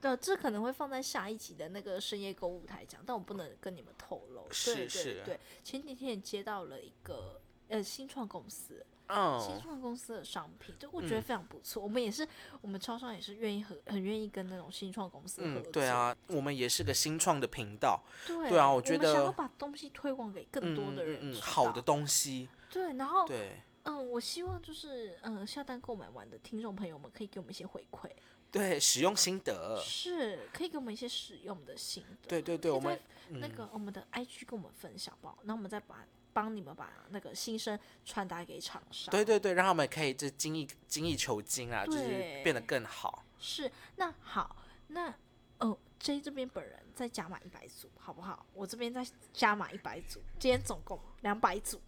的，这可能会放在下一集的那个深夜购物台讲，但我不能跟你们透露。是对对是对，前几天也接到了一个呃新创公司，新嗯，创公司的商品，就我觉得非常不错。我们也是，我们超商也是愿意和很愿意跟那种新创公司合嗯作。，对啊，我们也是个新创的频道，对对啊我觉得想要把东西推广给更多的人好的东西，对，然后对。嗯，我希望就是嗯下单购买完的听众朋友们可以给我们一些回馈，对，使用心得，是可以给我们一些使用的心得。对对对，我们那个我们的 IG 跟我们分享吧，那我们再把帮你们把那个心声传达给厂商。对对对，让他们可以就精益精益求精啊，就是变得更好。是，那好，那哦，J 这边本人再加码一百组，好不好？我这边再加码一百组，今天总共两百组。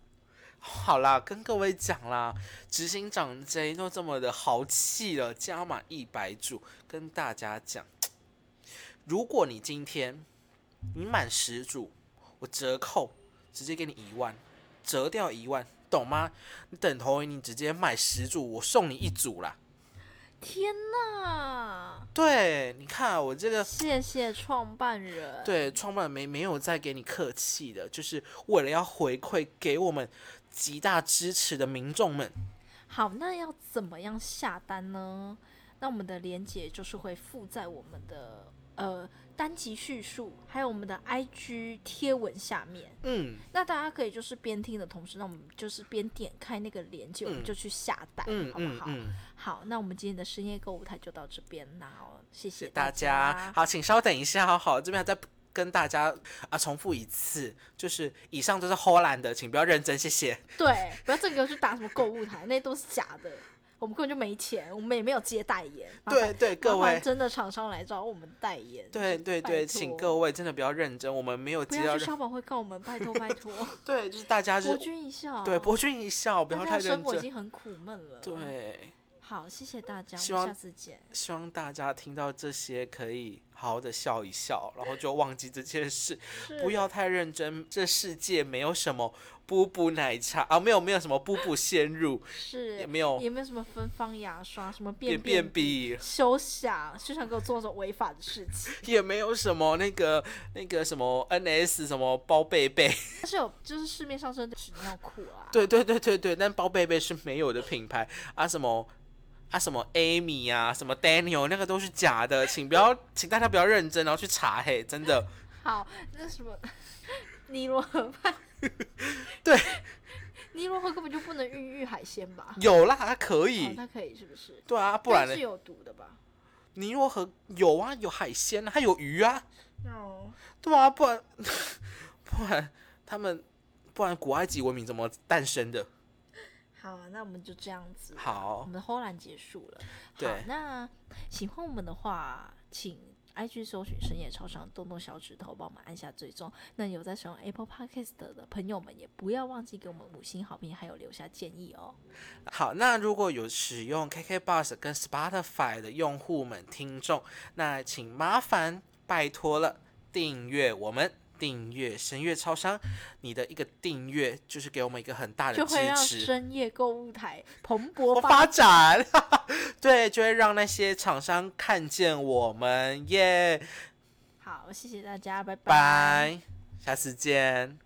好啦，跟各位讲啦，执行长 J 都这么的豪气了，加满一百组，跟大家讲，如果你今天你满十组，我折扣直接给你一万，折掉一万，懂吗？你等同于你直接买十组，我送你一组啦。天哪！对，你看、啊、我这个谢谢创办人。，对，创办人没没有再给你客气的，就是为了要回馈给我们极大支持的民众们。好，那要怎么样下单呢？那我们的链接就是会附在我们的呃单集叙述，还有我们的 IG 贴文下面。嗯那大家可以就是边听的同时，那我们就是边点开那个链接，我们嗯就去下单，嗯好不好？嗯嗯，好，那我们今天的深夜购物台就到这边啦，哦谢谢大家家。。好，请稍等一下，好好，这边再跟大家啊重复一次，就是以上都是荷兰的，请不要认真，谢谢。对，不要这个去打什么购物台，那都是假的。我们根本就没钱，我们也没有接代言。对对，各位，真的厂商来找我们代言。对对对，请各位真的不要认真，我们没有不接到不，要去消保会告我们，拜托拜托，对，就是大家 博，君一笑。对，博君一笑，不要太认真。的生活已经很苦闷了。，对，好，谢谢大家，希望下次见。希望大家听到这些可以好好的笑一笑，然后就忘记这件事，不要太认真。这世界没有什么布布奶茶啊，没有没有什么布布鲜乳，是也没有也没有什么芬芳牙刷，什么便便便笔，休想休想给我做这种违法的事情。也没有什么那个那个什么 NS 什么包贝贝，但是有就是市面上真的纸尿裤啊，对对对对对，但包贝贝是没有的品牌啊，什么啊什么 Amy 啊，什么 Daniel 那个都是假的，请不要，请大家不要认真，然后去查嘿，真的。好，那什么尼罗河畔，对，尼罗河根本就不能孕育海鲜吧？有啦，它可哦，以，它可以是不是？对啊，不然呢是？有毒的吧？尼罗河有啊，有海鲜啊，它有鱼啊，哦，对啊，不然不然他们不然古埃及文明怎么诞生的？好，那我们就这样子。好我好，们的后栏结束了。好对，那喜欢我们的话，请 IG 搜寻深夜超商，动动小指头帮我们按下追踪。那有在使用 Apple Podcast 的朋友们，也不要忘记给我们五星好评，还有留下建议哦。好，那如果有使用 KK Bus 跟 Spotify 的用户们、听众，那请麻烦拜托了，订阅我们。订阅深夜超商，你的一个订阅就是给我们一个很大的支就会让持。深夜购物台蓬勃发发展，对，就会让那些厂商看见我们耶。好，谢谢大家，拜拜，下次见。